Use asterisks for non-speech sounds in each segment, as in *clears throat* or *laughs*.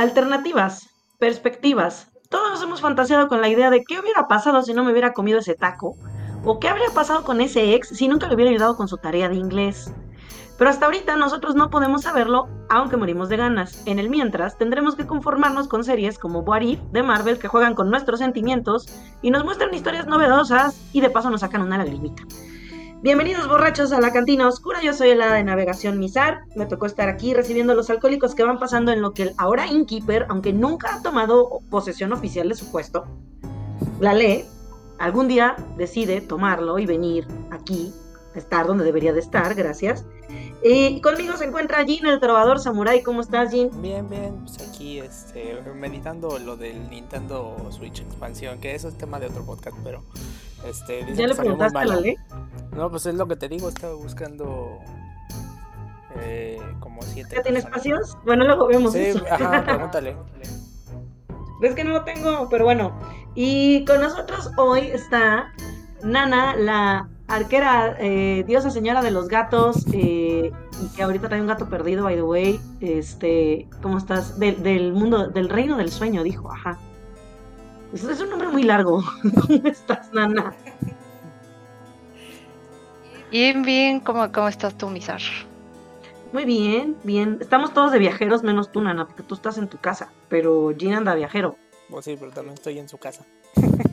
Alternativas, perspectivas. Todos hemos fantaseado con la idea de qué hubiera pasado si no me hubiera comido ese taco. O qué habría pasado con ese ex si nunca le hubiera ayudado con su tarea de inglés. Pero hasta ahorita nosotros no podemos saberlo, aunque morimos de ganas. En el mientras, tendremos que conformarnos con series como What de Marvel que juegan con nuestros sentimientos y nos muestran historias novedosas y de paso nos sacan una lagrimita. Bienvenidos borrachos a la cantina oscura, yo soy el hada de navegación Mizar, me tocó estar aquí recibiendo los alcohólicos que van pasando en lo que el ahora Innkeeper, aunque nunca ha tomado posesión oficial de su puesto, la lee, algún día decide tomarlo y venir aquí, estar donde debería de estar, gracias, y conmigo se encuentra Jin, el trovador samurai. ¿Cómo estás, Jin? Bien, bien. Pues aquí este, meditando lo del Nintendo Switch expansión, que eso es tema de otro podcast, pero este, ¿Ya le preguntaste a la ley? No, pues es lo que te digo. Estaba buscando eh, como siete. ¿Ya tiene espacios? Bueno, luego vemos. Sí, ajá, *laughs* pregúntale. Ves que no lo tengo, pero bueno. Y con nosotros hoy está Nana, la arquera, eh, diosa señora de los gatos, eh, y que ahorita trae un gato perdido, by the way. Este, ¿cómo estás? del mundo, del reino del sueño, dijo, ajá. Es, es un nombre muy largo. *laughs* ¿Cómo estás, Nana? Bien, bien, ¿cómo, cómo estás tú, Misar? Muy bien, bien. Estamos todos de viajeros, menos tú, Nana, porque tú estás en tu casa, pero Gina anda viajero. Pues sí, pero también estoy en su casa. *laughs*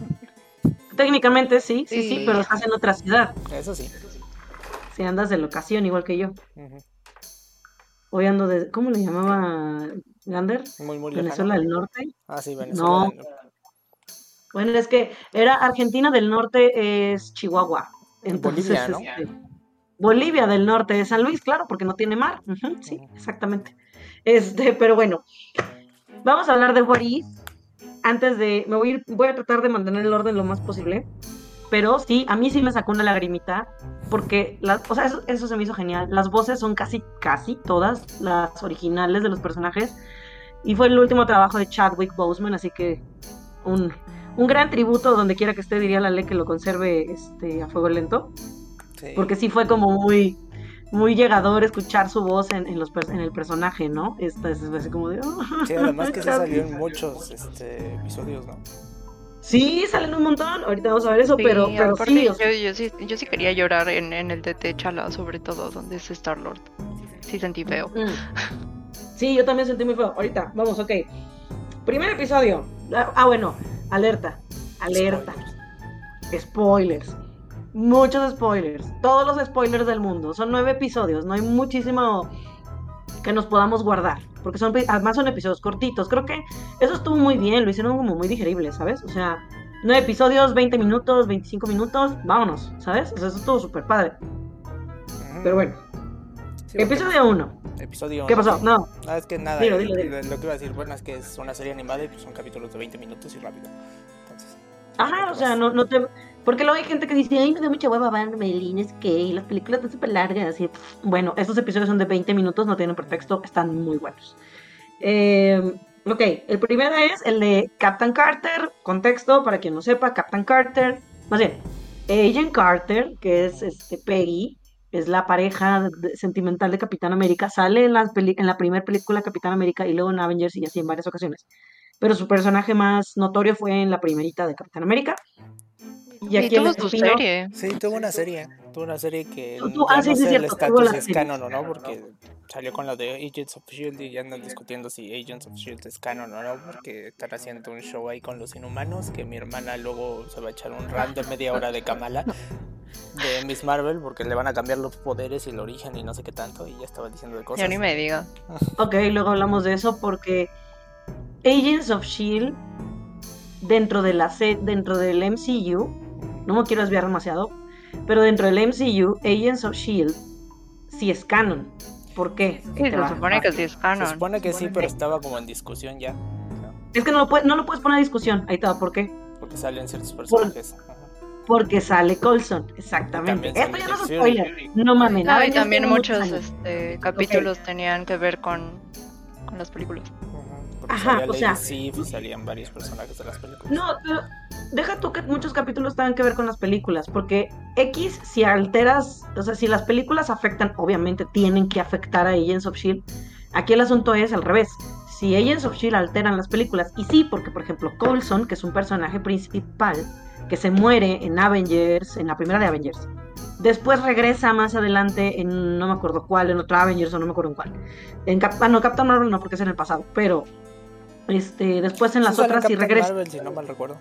Técnicamente sí, sí, sí, pero estás en otra ciudad. Eso sí. Si andas de locación, igual que yo. Hoy ando de. ¿Cómo le llamaba Gander? Muy, muy Venezuela del Norte. Ah, sí, Venezuela. No. Bueno, es que era Argentina del Norte, es Chihuahua. Entonces, Bolivia, ¿no? Este, Bolivia del Norte es San Luis, claro, porque no tiene mar. sí, exactamente. Este, pero bueno, vamos a hablar de Boris antes de, me voy a, ir, voy a tratar de mantener el orden lo más posible, pero sí, a mí sí me sacó una lagrimita, porque, o sea, eso, eso, se me hizo genial. Las voces son casi, casi todas las originales de los personajes, y fue el último trabajo de Chadwick Boseman, así que un, un gran tributo, donde quiera que esté, diría la ley que lo conserve este, a fuego lento, sí. porque sí fue como muy muy llegador escuchar su voz en, en, los, en el personaje, ¿no? Esta es así como de... Oh, sí, además que se *laughs* salió en muchos este, episodios, ¿no? Sí, salen un montón, ahorita vamos a ver eso, sí, pero, pero sí, yo, yo, sí, yo sí quería llorar en, en el de Techala, sobre todo, donde es Star-Lord. Sí sentí feo. Mm. Sí, yo también sentí muy feo. Ahorita, vamos, ok. Primer episodio. Ah, bueno, alerta, alerta. Spoilers. Spoilers muchos spoilers, todos los spoilers del mundo. Son nueve episodios, no hay muchísimo que nos podamos guardar, porque son además son episodios cortitos. Creo que eso estuvo muy bien, lo hicieron como muy digerible, ¿sabes? O sea, nueve episodios, 20 minutos, 25 minutos, vámonos, ¿sabes? O sea, eso estuvo súper padre. Pero bueno. Sí, episodio 1. Episodio ¿Qué pasó? No. No, es que nada. Dilo, dilo, dilo. Lo que iba a decir, bueno, es que es una serie animada y pues son capítulos de 20 minutos y rápido. Entonces, Ajá, o sea, no, no te. Porque luego hay gente que dice, ay, me da mucha hueva ver Melín, es que las películas están súper largas. Y, bueno, estos episodios son de 20 minutos, no tienen pretexto, están muy buenos. Eh, ok, el primero es el de Captain Carter, contexto, para quien no sepa, Captain Carter, más bien, Agent Carter, que es este, Peggy, es la pareja de, sentimental de Capitán América, sale en, las en la primera película Capitán América y luego en Avengers y así en varias ocasiones. Pero su personaje más notorio fue en la primerita de Capitán América. Y aquí tuvo su serie. Sí, tuvo una serie. Tuvo una serie que ¿Tú, ah, no sí, sé el cierto, estatus es canon o no, porque salió con la de Agents of S.H.I.E.L.D. y ya andan discutiendo si Agents of S.H.I.E.L.D. es canon o no, porque están haciendo un show ahí con los inhumanos, que mi hermana luego se va a echar un rant de media hora de Kamala, de Miss Marvel, porque le van a cambiar los poderes y el origen y no sé qué tanto, y ya estaba diciendo de cosas. Yo ni me diga. Ok, luego hablamos de eso porque Agents of S.H.I.E.L.D. dentro, de la dentro del MCU no me quiero desviar demasiado, pero dentro del MCU, Agents of Shield sí es canon. ¿Por qué? Sí, se supone que sí es canon. Se supone que sí, pero estaba como en discusión ya. Es que no lo, puedes, no lo puedes poner en discusión. Ahí está, ¿por qué? Porque salen ciertos personajes. Por, porque sale Colson, exactamente. Esto ya no es spoiler. No mames. No, y también muchos este, capítulos okay. tenían que ver con, con las películas. Porque Ajá, salía o sea- Sif salían varios personajes de las películas. No, pero deja tú que muchos capítulos tengan que ver con las películas, porque X, si alteras, o sea, si las películas afectan, obviamente tienen que afectar a Agents of Shield. Aquí el asunto es al revés. si Agents of Shield alteran las películas. Y sí, porque por ejemplo Coulson, que es un personaje principal, que se muere en Avengers, en la primera de Avengers. Después regresa más adelante en no me acuerdo cuál, en otra Avengers o no me acuerdo en cuál. En Cap ah, no, Captain Marvel no, porque es en el pasado, pero este después en las otras sí regresa. Marvel, si no mal recuerdo.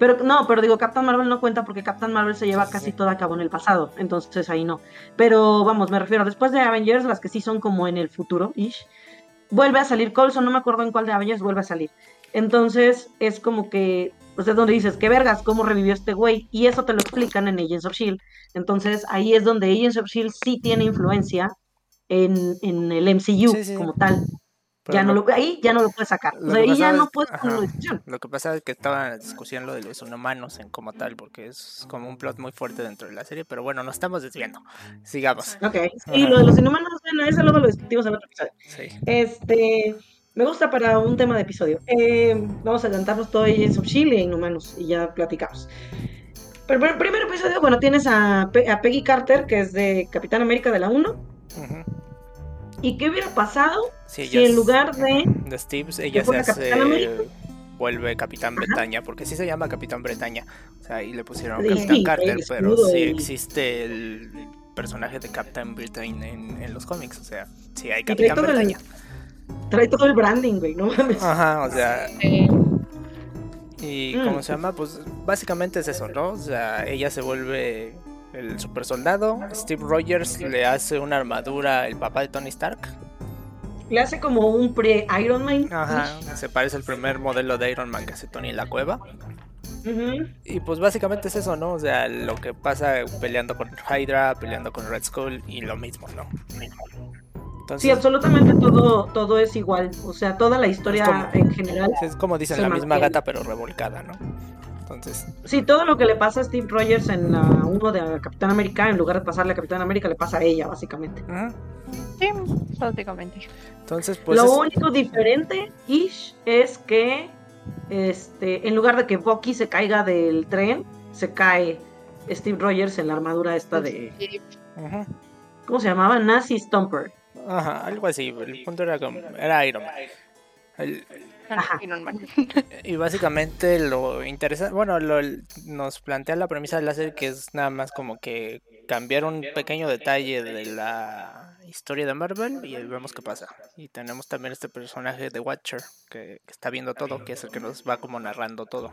Pero no, pero digo, Captain Marvel no cuenta porque Captain Marvel se lleva Sí, casi sí. todo a cabo en el pasado, entonces ahí no. Pero vamos, me refiero, después de Avengers, las que sí son como en el futuro, ish, vuelve a salir Coulson, no me acuerdo en cuál de Avengers vuelve a salir. Entonces es como que, pues es donde dices, qué vergas, cómo revivió este güey, y eso te lo explican en Agents of Shield. Entonces ahí es donde Agents of Shield sí tiene influencia en, en el MCU sí. como tal. Pero ya no lo- ahí ya no lo puedes sacar. lo O sea, que ahí ya no es- puedes ajá. en discusión. Lo que pasa es que estaba en la discusión lo de los inhumanos en como tal, porque es como un plot muy fuerte dentro de la serie, pero bueno, nos estamos desviando. Sigamos. Ok, y lo de los inhumanos, bueno, eso luego lo discutimos en otro episodio. Sí. Este, me gusta para un tema de episodio. Eh, vamos a adelantarnos todo of Shield e Inhumanos y ya platicamos. Pero el primer episodio, bueno, tienes a, Pe- a Peggy Carter, que es de Capitán América de la 1. Ujú. ¿Y qué hubiera pasado Sí, si en lugar de... de Steve, ella se hace América. vuelve Capitán Bretaña, porque sí se llama Capitán Bretaña. O sea, ahí le pusieron Sí, Capitán sí, Carter, pero sí y- existe el personaje de Captain Britain en, en los cómics, o sea, sí hay trae Capitán todo el- Bretaña. Trae todo el branding, güey, no mames. Ajá, o sea, Eh, y Mm. ¿cómo se llama? Pues básicamente es eso, ¿no? O sea, ella se vuelve el super soldado, Steve Rogers le hace una armadura el papá de Tony Stark. Le hace como un pre-Iron Man. Ajá, se parece al primer modelo de Iron Man que hace Tony en la cueva. Ujú. Y pues básicamente es eso, ¿no? O sea, lo que pasa peleando con Hydra, peleando con Red Skull y lo mismo, ¿no? Entonces, Sí, absolutamente todo, todo es igual. O sea, toda la historia como- en general. es como dicen, la misma gata pero revolcada, ¿no? Entonces, Sí, todo lo que le pasa a Steve Rogers en la 1 de Capitán América, en lugar de pasarle a Capitán América, le pasa a ella, básicamente. ujú. sí, básicamente. entonces pues lo es- único diferente, ish, es que este, en lugar de que Bucky se caiga del tren, se cae Steve Rogers en la armadura esta de. ¿Cómo se llamaba? Nazi Stomper. Ajá, algo así, el punto era como, era Iron Man. El- Ajá. Y básicamente lo interesante, bueno, lo, nos plantea la premisa de la serie que es nada más como que cambiar un pequeño detalle de la historia de Marvel y vemos qué pasa. Y tenemos también este personaje de Watcher que, que está viendo todo, que es el que nos va como narrando todo.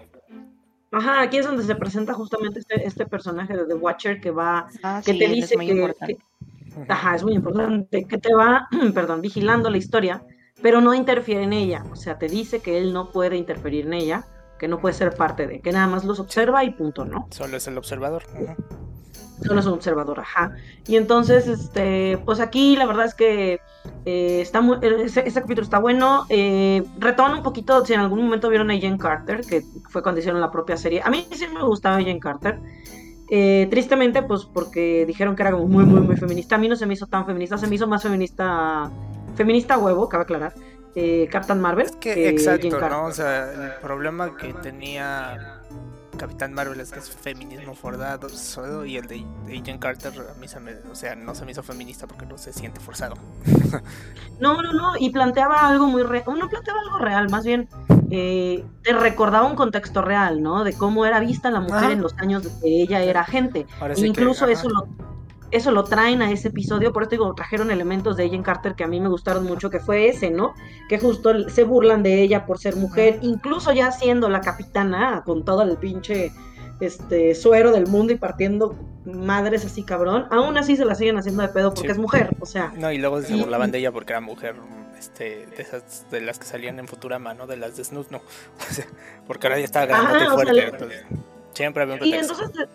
Ajá, aquí es donde se presenta justamente este, este personaje de The Watcher que va. Ah, que sí, te es dice muy que, que- Ajá, es muy importante. Que te va, *clears throat* perdón, vigilando la historia, pero no interfiere en ella. O sea, te dice que él no puede interferir en ella, que no puede ser parte de, que nada más los observa y punto, ¿no? Solo es el observador. Solo es un observador, ajá. Y entonces, este, pues aquí la verdad es que eh, está muy, ese, ese capítulo está bueno. Eh, retoma un poquito, si en algún momento vieron a Jen Carter, que fue cuando hicieron la propia serie. A mí sí me gustaba Jen Carter. Eh, tristemente, pues porque dijeron que era como muy, muy, muy feminista. A mí no se me hizo tan feminista, se me hizo más feminista, feminista huevo, cabe aclarar. eh, Captain Marvel. Es que, Jen exacto. ¿no? O sea, el problema que tenía Capitán Marvel es que es feminismo forzado solo, y el de Agent Carter a mí se me, o sea, no se me hizo feminista porque no se siente forzado. *laughs* No, no, no, y planteaba algo muy real, no planteaba algo real, más bien eh, te recordaba un contexto real, ¿no? De cómo era vista la mujer Ajá. en los años de que ella era. Ahora E que, incluso ajá. eso lo eso lo traen a ese episodio, por eso digo, trajeron elementos de Agent Carter que a mí me gustaron mucho, que fue ese, ¿no? Que justo se burlan de ella por ser mujer, incluso ya siendo la capitana, con todo el pinche este suero del mundo y partiendo madres así cabrón, aún así se la siguen haciendo de pedo porque Sí. es mujer, o sea, No, y luego se Y- burlaban de ella porque era mujer, este, de esas, de las que salían en Futurama, ¿no? De las de Snoot, no. *laughs* Porque ahora ya estaba Ajá, grande y o sea, fuerte, entonces, siempre había un Y pretexto. entonces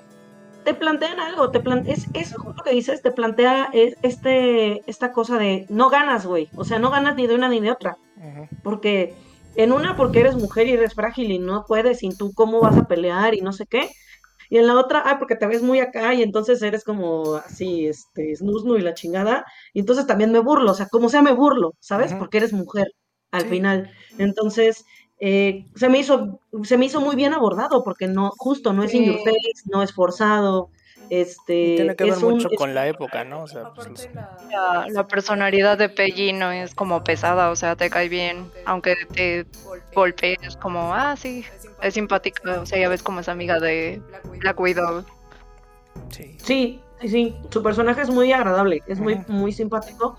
te, te plantean algo, te plan- es eso justo que dices, te plantea es- este esta cosa de no ganas, güey, o sea, no ganas ni de una ni de otra, porque en una porque eres mujer y eres frágil y no puedes, y tú cómo vas a pelear y no sé qué, y en la otra, ah, porque te ves muy acá y entonces eres como así, este, snusnu y la chingada, y entonces también me burlo, o sea, como sea me burlo, ¿sabes? Porque eres mujer al Sí. final. Entonces, eh, se me hizo, se me hizo muy bien abordado, porque no, justo no es in your face, no es forzado. Este, Tiene que ver es un- mucho es- con la época, ¿no? O sea, pues, La, la personalidad de Peggy no es como pesada, o sea, te cae bien, aunque te golpees como, ah, sí, es simpática, o sea, ya ves como es amiga de Black Widow. sí. Sí, sí, sí. Su personaje es muy agradable, es muy, muy simpático.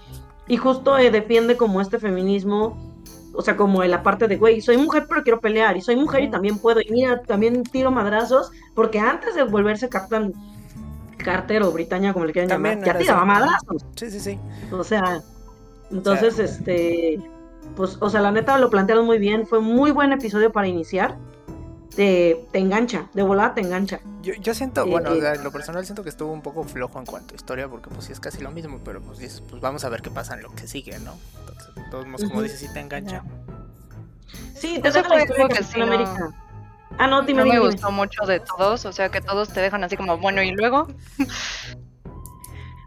Y justo eh, defiende como este feminismo, o sea, como en la parte de, güey, soy mujer pero quiero pelear, y soy mujer y también puedo, y mira, también tiro madrazos, porque antes de volverse Captain Carter o Britannia, como le quieran También llamar, ya tiraba madrazos. Sí, sí, sí. O sea, entonces, este, pues, o sea, la neta lo plantearon muy bien, fue muy buen episodio para iniciar. Te, te engancha, de volada te engancha. Yo, yo siento, Eh, bueno, eh. o sea, en lo personal siento que estuvo un poco flojo en cuanto a historia, porque pues sí es casi lo mismo, pero pues, pues vamos a ver qué pasa en lo que sigue, ¿no? Entonces, de todos modos, como dices, sí te engancha. Sí, te deja fue la historia que no- América. Ah, no, dime, No me dime. gustó mucho de todos, o sea, que todos te dejan así como, bueno, y luego,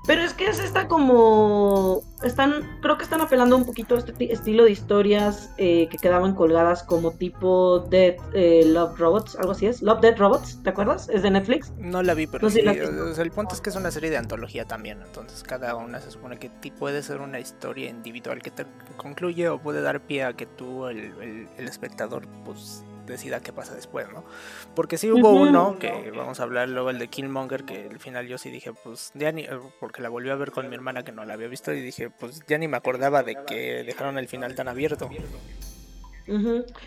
Pero es que es esta como. Están. Creo que están apelando un poquito a este ti- estilo de historias eh, que quedaban colgadas como tipo Dead eh, Love Robots, algo así es. Love Dead Robots, ¿te acuerdas? Es de Netflix. No la vi, pero No sí, la- el punto es que es una serie de antología también, entonces cada una se supone que puede ser una historia individual que te concluye o puede dar pie a que tú, el, el- el espectador, pues decida qué pasa después, ¿no? Porque sí hubo uno, que vamos a hablar luego, el de Killmonger, que al final yo sí dije, pues ya ni, porque la volví a ver con mi hermana que no la había visto y dije, pues ya ni me acordaba de que dejaron el final tan abierto.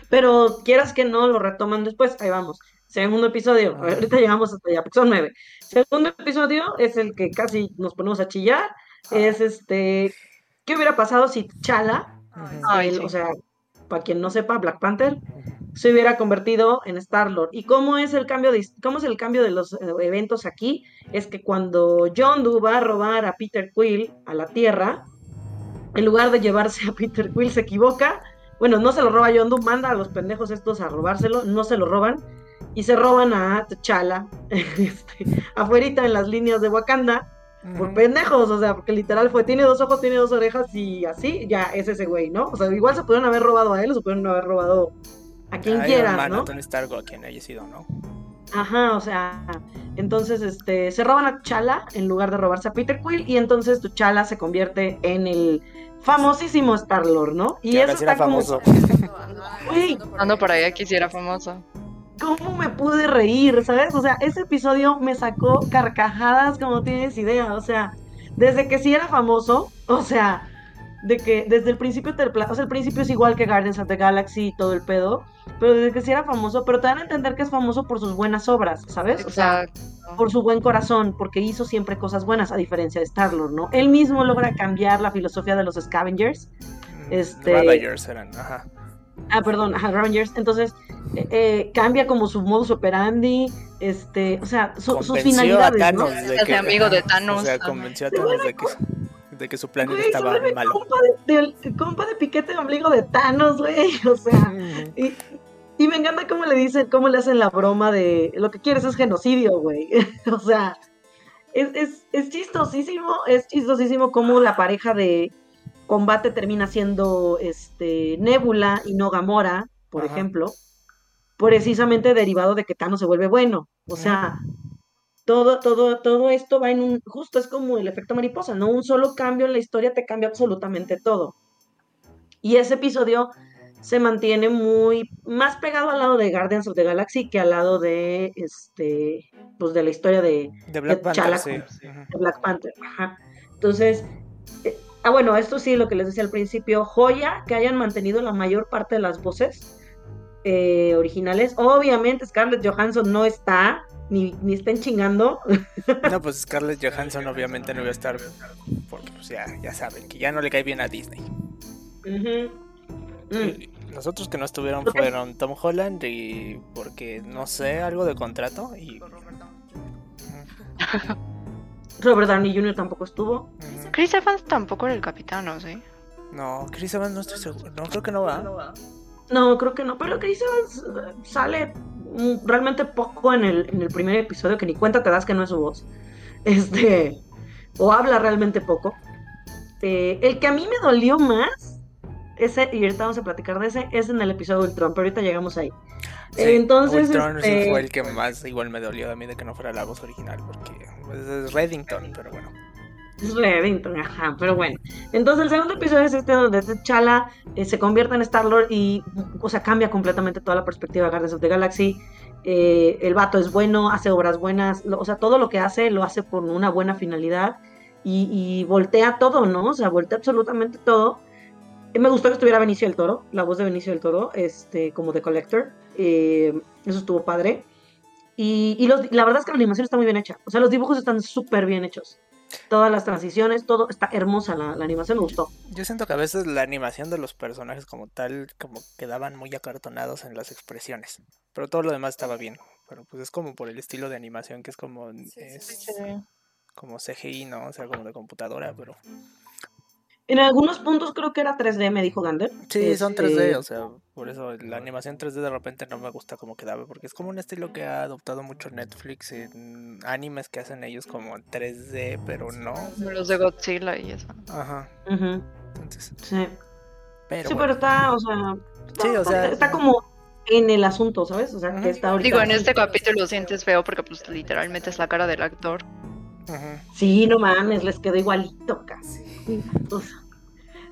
Pero quieras que no, lo retoman después. Ahí vamos. Segundo episodio. Ajá. Ahorita llegamos hasta allá, porque son nueve. Segundo episodio es el que casi nos ponemos a chillar. Es este. ¿Qué hubiera pasado si Chala, el- sí. o sea, para quien no sepa, Black Panther, se hubiera convertido en Star Lord. ¿Y cómo es el cambio de cómo es el cambio de los eh, eventos aquí? Es que cuando John Doe va a robar a Peter Quill a la Tierra, en lugar de llevarse a Peter Quill se equivoca. Bueno, no se lo roba John Doe, manda a los pendejos estos a robárselo, no se lo roban y se roban a T'Challa *laughs* este, afuerita en las líneas de Wakanda por pendejos, o sea, porque literal fue, tiene dos ojos, tiene dos orejas y así, ya es ese güey, ¿no? O sea, igual se pudieron haber robado a él o se pudieron haber robado a quien quieran, Man, ¿no? a Tony Stark o a quien haya sido, ¿no? Ajá, o sea, entonces este se roban a Chala en lugar de robarse a Peter Quill y entonces tu Chala se convierte en el famosísimo Star Lord, ¿no? Y Que eso está como famoso. *laughs* Güey, ando por allá quisiera famoso. ¿cómo me pude reír, sabes? O sea, ese episodio me sacó carcajadas como tienes idea, o sea, desde que sí era famoso, o sea, de que desde el principio te o sea, el principio es igual que Guardians of the Galaxy y todo el pedo, pero desde que sí era famoso, pero te dan a entender que es famoso por sus buenas obras, ¿sabes? O sea, por su buen corazón, porque hizo siempre cosas buenas, a diferencia de Star-Lord, ¿no? Él mismo logra cambiar la filosofía de los Scavengers. Este- Ravagers eran, ajá. Ah, perdón, ajá, Ravengers. Entonces, eh, eh, cambia como su modus operandi, este, o sea, su- sus Convenció finalidades, a ¿no? Thanos de Se hace que, amigo de Thanos, O sea, convenció a Thanos de que, de que su planeta Güey, estaba malo. compa de, del- compa de piquete de ombligo de Thanos, güey, *laughs* o sea, y, y me encanta cómo le dicen, cómo le hacen la broma de lo que quieres es genocidio, güey, *laughs* o sea, es, es, es chistosísimo, es chistosísimo cómo la pareja de combate termina siendo este Nebula y no Gamora, por Ajá. ejemplo, precisamente derivado de que Thanos se vuelve bueno, o sea, todo, todo, todo esto va en un, justo es como el efecto mariposa, ¿no? Un solo cambio en la historia te cambia absolutamente todo. Y ese episodio se mantiene muy más pegado al lado de Guardians of the Galaxy que al lado de este pues de la historia de, De Black de Panther, Chala sí. de Black Panther. Ajá. Entonces, eh, ah bueno, esto sí lo que les decía al principio, joya que hayan mantenido la mayor parte de las voces eh, originales. Obviamente Scarlett Johansson no está ni, ni estén chingando. *laughs* No, pues Scarlett Johansson obviamente no iba a estar porque pues ya, ya saben que ya no le cae bien a Disney. Mm. Y Los otros que no estuvieron fueron Tom Holland y porque no sé, algo de contrato y *laughs* Robert Downey Jr. tampoco estuvo. Chris Evans tampoco era el capitán, ¿o sí? No, Chris Evans no estoy seguro. No, creo que no va. No, creo que no, pero Evans eh, sale realmente poco en el, en el primer episodio, que ni cuenta te das que no es su voz. Este, o habla realmente poco. Eh, el que a mí me dolió más ese, y ahorita vamos a platicar de ese, es en el episodio de Ultron, pero ahorita llegamos ahí. Sí, Entonces, Ultron sí este- fue el que más igual me dolió a mí de que no fuera la voz original, porque pues, es Reddington, pero bueno. Reddington, ajá, pero bueno. Entonces el segundo episodio es este donde T'Challa eh, se convierte en Star-Lord y, o sea, cambia completamente toda la perspectiva de Guardians of the Galaxy. Eh, el vato es bueno, hace obras buenas, o sea, todo lo que hace lo hace por una buena finalidad y, voltea todo, ¿no? O sea, voltea absolutamente todo. Eh, Me gustó que estuviera Benicio del Toro, la voz de Benicio del Toro, este, como de Collector. Eh, eso estuvo padre. Y, la verdad es que la animación está muy bien hecha. O sea, los dibujos están súper bien hechos. Todas las transiciones, todo está hermosa. La, la animación me gustó. Yo siento que a veces la animación de los personajes como tal, como quedaban muy acartonados en las expresiones, pero todo lo demás estaba bien. Pero pues es como por el estilo de animación que es como es Sí. como CGI, ¿no? O sea, como de computadora, pero En algunos puntos creo que era 3D, me dijo Gander. sí, son Este, 3D, o sea, por eso la animación 3D de repente no me gusta como quedaba, porque es como un estilo que ha adoptado mucho Netflix en animes que hacen ellos como 3D, pero no. Los de Godzilla y eso. Ajá. ujú, Entonces, sí. pero sí, bueno. pero está, o sea, Sí, o sea, está como en el asunto, ¿sabes? O sea, que está ahorita. Digo, en este capítulo sientes feo porque pues literalmente es la cara del actor. Ujú. Sí, no mames, les quedó igualito casi.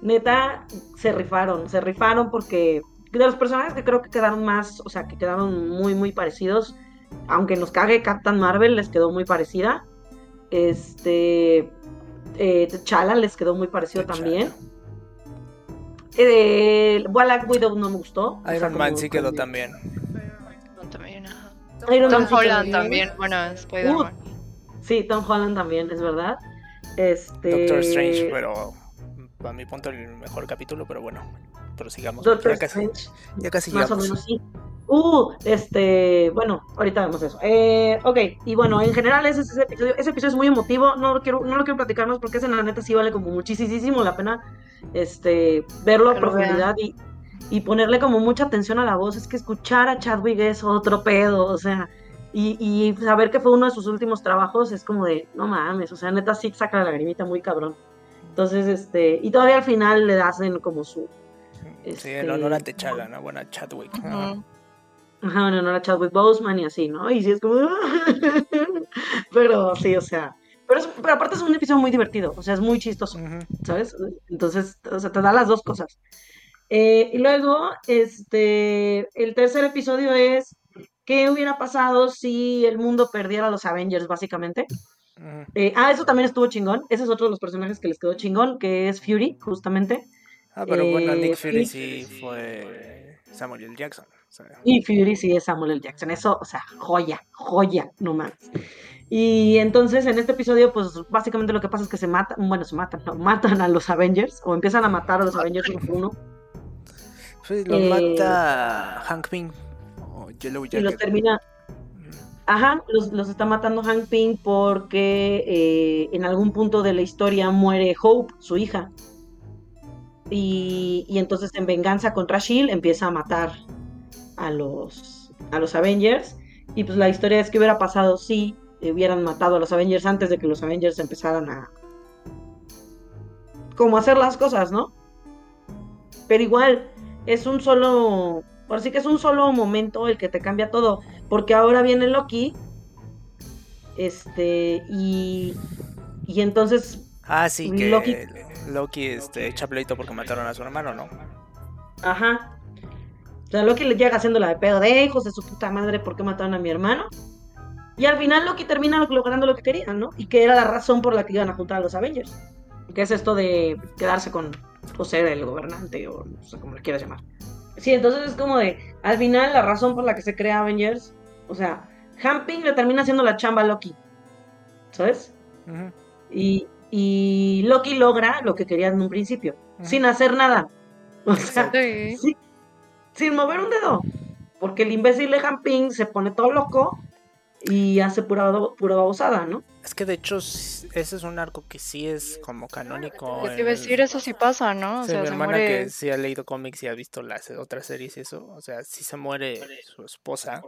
Neta, se rifaron, se rifaron porque de los personajes que creo que quedaron más, o sea, que quedaron muy, muy parecidos, aunque nos cague Captain Marvel, les quedó muy parecida. Este. Eh, T'Challa les quedó muy parecido T'Challa. también. Eh, Black Widow no me gustó. o sea, Iron Man sí quedó también. También, Tom quedó Holland bien. también, bueno, Spider-Man. Sí, Tom Holland también, es verdad. Este... Doctor Strange, pero a mi punto el mejor capítulo, pero bueno, prosigamos. Doctor ya casi, Strange, ya casi más o menos sí. Uh, este, bueno, ahorita vemos eso. Eh, ok, y bueno, en general ese, ese episodio, ese episodio es muy emotivo, no lo quiero, no lo quiero platicar más porque ese la neta sí vale como muchísimo la pena este, verlo a profundidad y, y ponerle como mucha atención a la voz. Es que escuchar a Chadwick es otro pedo, o sea, y, y saber que fue uno de sus últimos trabajos es como de, no mames, o sea, neta sí saca la lagrimita muy cabrón. Entonces, este, y todavía al final le hacen como su, Sí, en honor a este- Techala, ¿no? Bueno, a Chadwick. ajá. En honor a Chadwick Boseman y así, ¿no? Y sí es como... *laughs* pero sí, o sea... Pero, es- pero aparte es un episodio muy divertido, o sea, es muy chistoso. ¿sabes? Entonces, o sea, te da las dos cosas. Eh, y luego, este, el tercer episodio es ¿qué hubiera pasado si el mundo perdiera a los Avengers, básicamente? Eh, ah, eso también estuvo chingón. Ese es otro de los personajes que les quedó chingón, que es Fury, justamente. Ah, pero bueno, Eh, Nick Fury sí. sí fue Samuel L. Jackson. o sea, Y Fury sí es Samuel L. Jackson. Eso, o sea, joya, joya, no más. Y entonces en este episodio, pues básicamente lo que pasa es que se matan, bueno, se matan, no, matan a los Avengers o empiezan a matar a los Avengers uno por uno pues los Eh, mata Hank Pym Yellow y los termina. Ajá, los, los está matando Hank Pym porque eh, en algún punto de la historia muere Hope, su hija. Y, y entonces en venganza contra Shield empieza a matar a los, a los Avengers. Y pues la historia es que hubiera pasado si hubieran matado a los Avengers antes de que los Avengers empezaran a... como hacer las cosas, ¿no? Pero igual, es un solo... Por sí que es un solo momento el que te cambia todo. Porque ahora viene Loki. Este. Y. Y entonces. Ah, sí, que Loki- este, echa pleito porque mataron a su hermano, ¿no? Ajá. O sea, Loki le llega haciendo la de pedo de hijos de su puta madre, ¿por qué mataron a mi hermano? Y al final Loki termina logrando lo que querían, ¿no? Y que era la razón por la que iban a juntar a los Avengers. Que es esto de quedarse con. O ser el gobernante, o no sé cómo le quieras llamar. Sí, entonces es como de. Al final, la razón por la que se crea Avengers. O sea, Hamping le termina haciendo la chamba a Loki. ¿Sabes? Y, y Loki logra lo que quería en un principio, sin hacer nada. O sea, Sí. sí, sin mover un dedo. Porque el imbécil de Hamping se pone todo loco y hace pura, pura babosada, ¿no? Es que de hecho ese es un arco que sí es como canónico. El- decir, eso sí pasa, ¿no? O Sí, sea, mi se hermana muere. que sí ha leído cómics y ha visto las otras series y eso, o sea, sí se muere su esposa.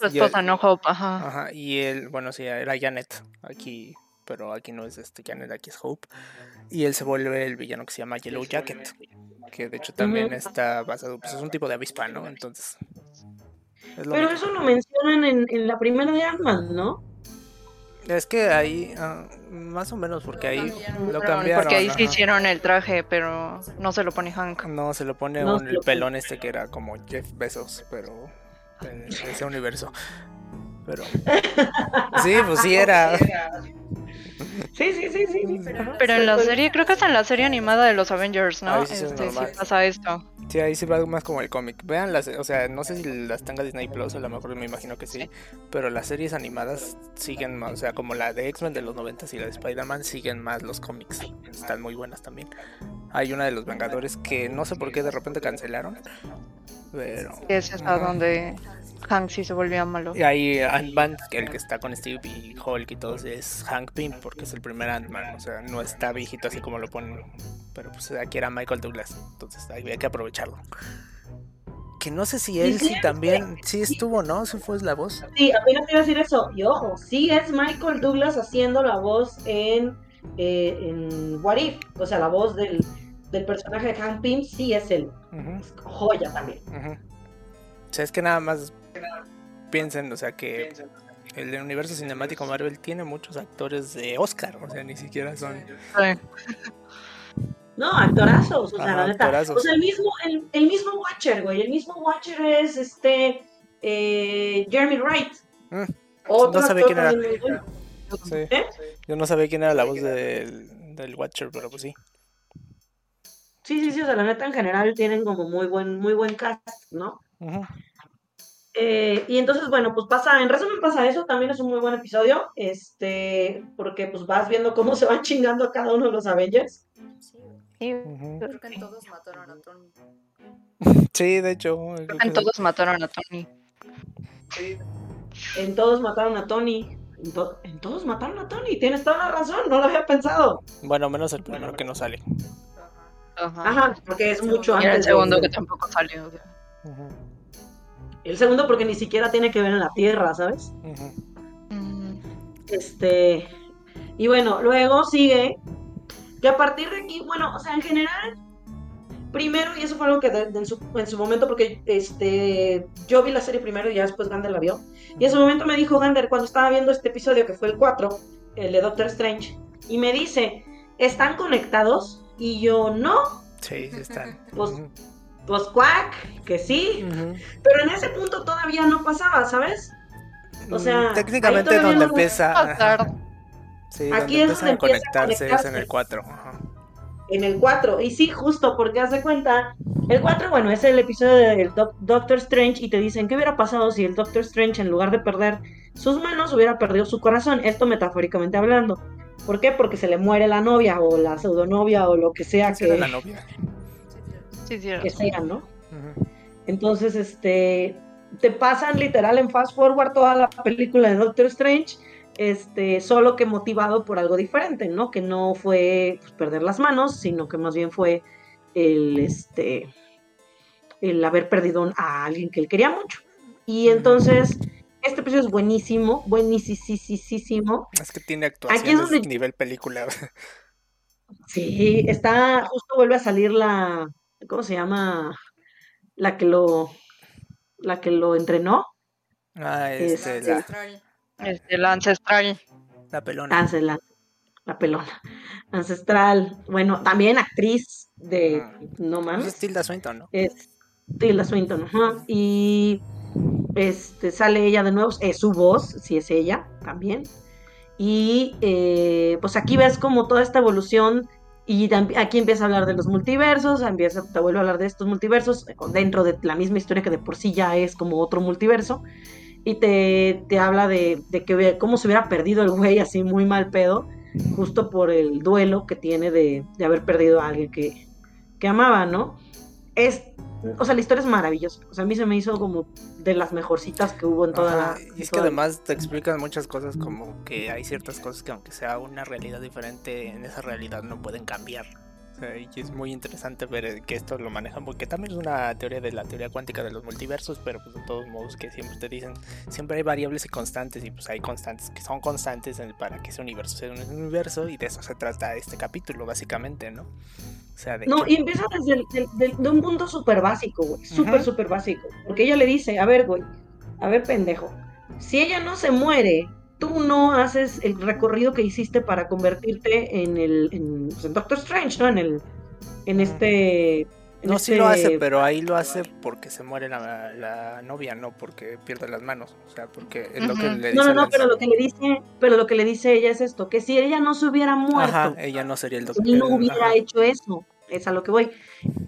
Su esposa, no Hope, ajá. Ajá, y él, bueno, sí, era Janet aquí, pero aquí no es este Janet, aquí es Hope. Y él se vuelve el villano que se llama Yellow Jacket. que de hecho también está basado, pues es un tipo de avispa, ¿no? Entonces... es lo Pero eso lo mencionan en, en la primera de Ant-Man, ¿no? Es que ahí, ah, más o menos, porque ahí lo cambiaron. Porque ahí sí hicieron el traje, pero no se lo pone Hank. No, se lo pone un, el pelón este que era como Jeff Bezos, pero en ese universo. Pero. Sí, pues sí era. *laughs* Sí, sí, sí, sí. Pero en la serie, creo que es en la serie animada de los Avengers, ¿no? sí, este, sí pasa esto. Sí, ahí sí va más como el cómic. Vean las, o sea, no sé si las tenga Disney Plus, a lo mejor me imagino que sí, pero las series animadas siguen más, o sea, como la de X-Men de los 90 y la de Spider-Man siguen más los cómics. Están muy buenas también. Hay una de los Vengadores que no sé por qué de repente cancelaron, pero... Es hasta donde Hank sí se volvía malo. Y ahí Ant-Man, el que está con Steve y Hulk y todos, es Hank Pym, porque es el primer Ant-Man. O sea, no está viejito así como lo ponen. Pero pues aquí era Michael Douglas. Entonces había que aprovecharlo. Que no sé si él sí, también, sí estuvo, ¿no? ¿Sí fue la voz? Sí, apenas iba a decir eso. Y ojo, sí es Michael Douglas haciendo la voz en, eh, en What If. O sea, la voz del, del personaje de Hank Pym sí es él. es joya también. O sea, es que nada más piensen, o sea, que el universo cinemático Marvel tiene muchos actores de Oscar, o sea, ni siquiera son. No, actorazos, o sea, la neta. O sea, el mismo, el, mismo Watcher, güey, el mismo Watcher es este eh, Jeremy Wright. Mm, no sabía quién era. ¿Eh? Yo no sabía quién era la voz del, del Watcher, pero pues sí. Sí, sí, sí, o sea, la neta en general tienen como muy buen, muy buen cast, ¿no? Eh, y entonces, bueno, pues pasa, en resumen pasa eso, también es un muy buen episodio, este, porque pues vas viendo cómo se van chingando a cada uno de los Avengers. Sí, creo que en todos mataron a Tony. Sí, de hecho. En todos mataron a Tony. En todos mataron a Tony. En, todos mataron a Tony, tienes toda la razón, no lo había pensado. Bueno, menos el primero que no sale. Ajá, porque es mucho antes. Y el segundo que tampoco salió. El segundo porque ni siquiera tiene que ver en la Tierra, ¿sabes? Este. Y bueno, luego sigue que a partir de aquí, bueno, o sea, en general, primero, y eso fue algo que en, su, momento, porque este, yo vi la serie primero y ya después Gander la vio. Y en su momento me dijo Gander, cuando estaba viendo este episodio, que fue el 4, el de Doctor Strange, y me dice, ¿están conectados? Y yo, no. Sí, sí están. *laughs* Pues, pues cuac, que sí, pero en ese punto todavía no pasaba, ¿sabes? O sea, técnicamente donde empieza Sí, Aquí es donde a conectarse, es en el 4. En el 4, y sí, justo porque hace cuenta, el 4, bueno, es el episodio del Doctor Strange y te dicen qué hubiera pasado si el Doctor Strange en lugar de perder sus manos hubiera perdido su corazón, esto metafóricamente hablando. ¿Por qué? Porque se le muere la novia o la pseudonovia o lo que sea que... la novia que sean, ¿no? Entonces, este, te pasan literal en fast forward toda la película de Doctor Strange, este, solo que motivado por algo diferente, ¿no? Que no fue pues, perder las manos, sino que más bien fue el, este, el haber perdido a alguien que él quería mucho. Y entonces, este episodio es buenísimo, buenísimo. Es que tiene actuaciones Aquí nivel película. Sí, está, justo vuelve a salir la, ¿cómo se llama? La que lo, la que lo entrenó. Ah, este, la... Ancestral. Este, la ancestral. La pelona. la, la, pelona. Ancestral. Bueno, también actriz de No pues mames. Es Tilda Swinton, ¿no? Es Tilda Swinton, ajá. Y este, sale ella de nuevo, es su voz, si es ella también. Y eh, pues aquí ves como toda esta evolución y aquí empieza a hablar de los multiversos, empieza, te vuelve a hablar de estos multiversos dentro de la misma historia que de por sí ya es como otro multiverso. Y te, te habla de, de, que cómo se hubiera perdido el güey así muy mal pedo, justo por el duelo que tiene de, de haber perdido a alguien que, que amaba, ¿no? Es o sea, la historia es maravillosa. O sea, a mí se me hizo como de las mejorcitas que hubo en toda la. Y es que además te explican muchas cosas, como que hay ciertas cosas que, aunque sea una realidad diferente, en esa realidad no pueden cambiar. O y es muy interesante ver que esto lo manejan, porque también es una teoría de la teoría cuántica de los multiversos, pero pues de todos modos que siempre te dicen, siempre hay variables y constantes, y pues hay constantes que son constantes para que ese universo sea un universo, y de eso se trata este capítulo, básicamente, ¿no? sea, de No, que- y empieza desde el- del- del- de un punto súper básico, güey. Súper, súper básico. Porque ella le dice, a ver, güey, a ver, pendejo. Si ella no se muere, tú no haces el recorrido que hiciste para convertirte en el, en, pues, en Doctor Strange, ¿no? En el, en este... en No, sí lo este- hace, pero ahí lo hace porque se muere la, la novia, no porque pierde las manos. O sea, porque es lo que le dice No, no, no, pero lo que le dice, pero lo que le dice ella es esto, que si ella no se hubiera muerto, Ajá, ella no sería el doctor. él no hubiera ajá. hecho eso. Es a lo que voy.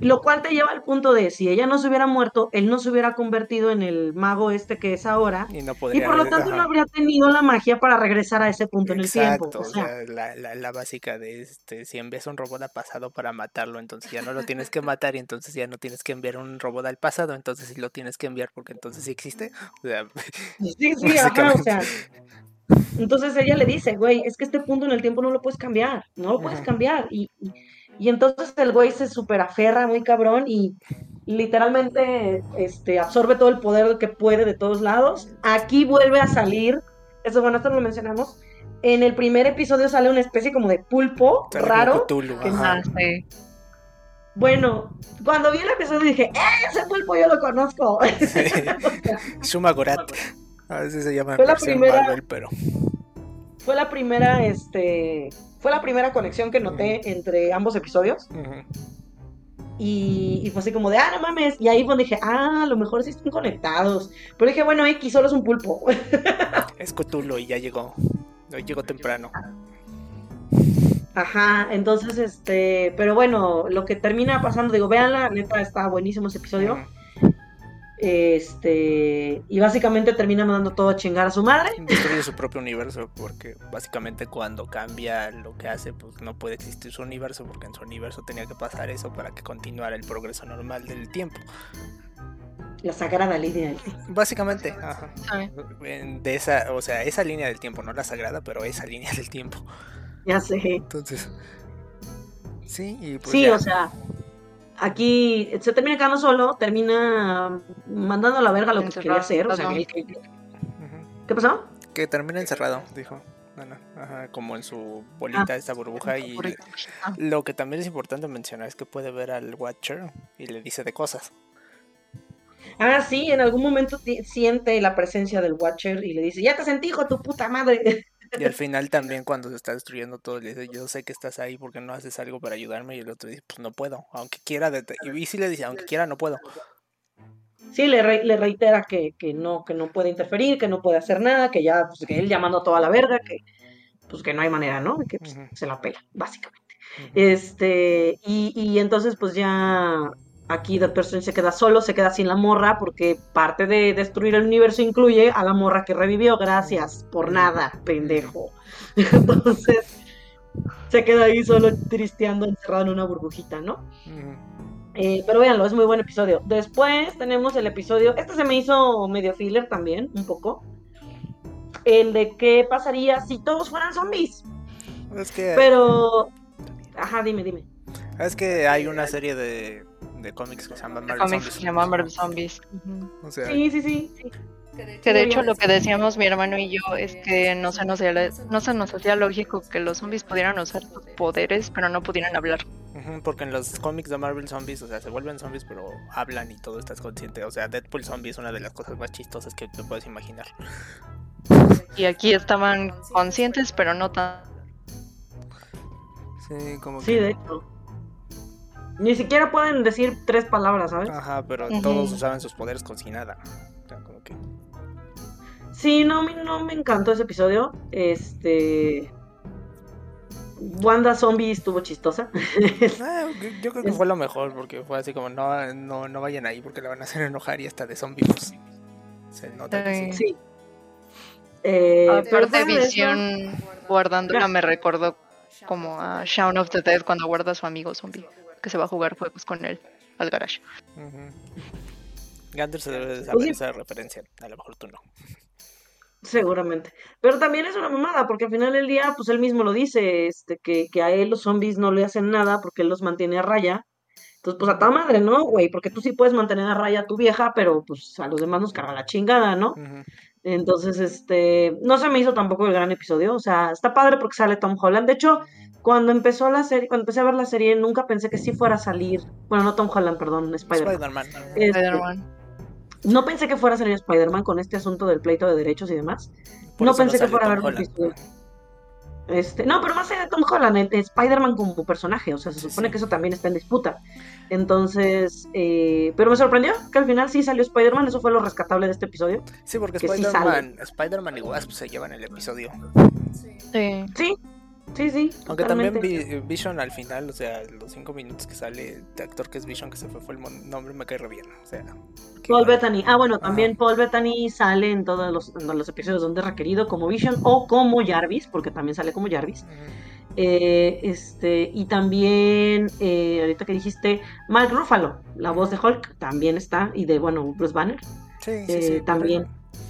Lo cual te lleva al punto de si ella no se hubiera muerto, él no se hubiera convertido en el mago este que es ahora. Y no Y podría. por lo tanto ajá. no habría tenido la magia para regresar a ese punto en el tiempo. O sea, la, la, la básica de este, si envías un robot al pasado para matarlo, entonces ya no lo tienes que matar y entonces ya no tienes que enviar un robot al pasado, entonces sí lo tienes que enviar porque entonces sí existe. O sea, sí, sí, ajá, o sea. Entonces ella le dice, güey, es que este punto en el tiempo no lo puedes cambiar, no lo puedes cambiar. Y, y, y entonces el güey se super aferra muy cabrón y literalmente este, absorbe todo el poder que puede de todos lados. Aquí vuelve a salir, eso bueno, esto lo mencionamos. En el primer episodio sale una especie como de pulpo sale raro. Cthulhu, que sí. Bueno, cuando vi el episodio dije, ¡eh, ese pulpo yo lo conozco! *laughs* Sí. *laughs* Shuma Gorat. A veces se llama Fue la primera- Marvel, pero. fue la primera, este, fue la primera conexión que noté entre ambos episodios. ujú. Y, y fue así como de, ah, no mames. Y ahí fue donde dije, ah, a lo mejor sí están conectados. Pero dije, bueno, X solo es un pulpo. *laughs* Es Cthulhu y ya llegó. Hoy llegó temprano. Ajá, entonces, este, pero bueno, lo que termina pasando, digo, véanla, neta, está buenísimo ese episodio. Este, y básicamente termina mandando todo a chingar a su madre. Destruye su propio universo porque básicamente cuando cambia lo que hace, pues no puede existir su universo porque en su universo tenía que pasar eso para que continuara el progreso normal del tiempo. La sagrada línea del tiempo. Básicamente, ajá. En- De esa, o sea, esa línea del tiempo, no la sagrada, pero esa línea del tiempo. Ya sé. Entonces, sí, y pues Sí, ya. o sea, aquí se termina quedando solo, termina mandando a la verga lo que quería hacer. O sea, que-. ¿qué pasó? que termina encerrado, dijo. Ana, ajá, como en su bolita, Ah, esta burbuja y Ah, lo que también es importante mencionar es que puede ver al Watcher y le dice de cosas. Ah, sí, en algún momento siente la presencia del Watcher y le dice, ya te sentí, hijo tu puta madre. *laughs* Y al final también cuando se está destruyendo todo le dice, yo sé que estás ahí porque no haces algo para ayudarme y el otro dice, pues no puedo, aunque quiera, dete-". y sí le dice, aunque quiera, no puedo. Sí, le, re- le reitera que, que no, que no puede interferir, que no puede hacer nada, que ya, pues que él llamando a toda la verga, que pues que no hay manera, ¿no? Que pues, se la pela, básicamente. Este, y, y entonces pues ya aquí Doctor Strange se queda solo, se queda sin la morra, porque parte de destruir el universo incluye a la morra que revivió. Gracias por nada, pendejo. *laughs* Entonces se queda ahí solo tristeando, encerrado en una burbujita, ¿no? Eh, pero véanlo, es muy buen episodio. Después tenemos el episodio, este se me hizo medio filler también, un poco. El de qué pasaría si todos fueran zombies. Es que, Pero... Ajá, dime, dime. es que hay una serie de, de cómics que se llaman Marvel que Zombies. se llama Marvel Zombies. Ujú. O sea, Sí, sí, sí. sí. Que de hecho lo que decíamos mi hermano y yo es que no se nos hacía, no se nos hacía lógico que los zombies pudieran usar sus poderes, pero no pudieran hablar. porque en los cómics de Marvel Zombies, o sea, se vuelven zombies, pero hablan y todo estás consciente. O sea, Deadpool Zombie es una de las cosas más chistosas que te puedes imaginar. Y aquí estaban conscientes, pero no tan. Sí, como Sí, de hecho. Ni siquiera pueden decir tres palabras, ¿sabes? Ajá, pero todos usaban sus poderes con sin nada. O sea, como que... Sí, no, me- no me encantó ese episodio. Este. Wanda Zombie estuvo chistosa. *laughs* Ah, yo creo que Es- fue lo mejor, porque fue así como, no, no, no vayan ahí porque la van a hacer enojar y hasta de zombies. Se nota que sí. sí. Eh, pero de eso- Visión guardándola me recordó como a Shaun of the Dead cuando guarda a su amigo zombie, que se va a jugar juegos con él al garage. Gander se debe de saber sí. esa referencia, a lo mejor tú no. Seguramente. Pero también es una mamada, porque al final del día, pues él mismo lo dice, este, que, que a él los zombies no le hacen nada porque él los mantiene a raya. Entonces, pues a toda madre, ¿no, güey? Porque tú sí puedes mantener a raya a tu vieja, pero pues a los demás nos carga la chingada, ¿no? Entonces, este, no se me hizo tampoco el gran episodio. O sea, está padre porque sale Tom Holland. De hecho, cuando empezó la serie, cuando empecé a ver la serie, nunca pensé que sí fuera a salir. Bueno, no Tom Holland, perdón, Spider-Man. Spider-Man. Este, Spider-Man. no pensé que fuera a salir Spider-Man con este asunto del pleito de derechos y demás. Por no pensé que fuera a haber un episodio. Este, no, pero más allá de Tom Holland, el- el Spider-Man como personaje, o sea, se supone sí. que eso también está en disputa. Entonces, eh, pero me sorprendió que al final sí salió Spider-Man, eso fue lo rescatable de este episodio. Sí, porque que sí Spider-Man Spider-Man y Wasp se llevan el episodio. Sí. Sí, sí, sí. Aunque también totalmente. Vi- Vision al final, o sea, los cinco minutos que sale de actor que es Vision, que se fue, fue el nombre, me cae re bien. O sea, Paul igual- Bettany. Ah, bueno, Ajá. también Paul Bettany sale en todos los, en los episodios donde es requerido como Vision o como Jarvis, porque también sale como Jarvis. Eh, este, y también, eh, ahorita que dijiste, Mark Ruffalo, la voz de Hulk, también está, y de, bueno, Bruce Banner, Sí, sí, eh, sí. también,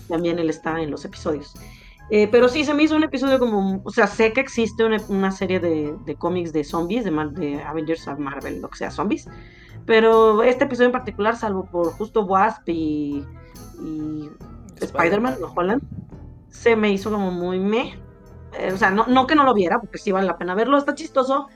también él está en los episodios. Eh, pero sí, se me hizo un episodio como, o sea, sé que existe una, una serie de, de cómics de zombies, de, de Avengers of Marvel, lo que sea, zombies, pero este episodio en particular, salvo por justo Wasp y, y Spider-Man, no Holland, se me hizo como muy meh. Eh, o sea, no, no que no lo viera, porque sí vale la pena verlo, está chistoso,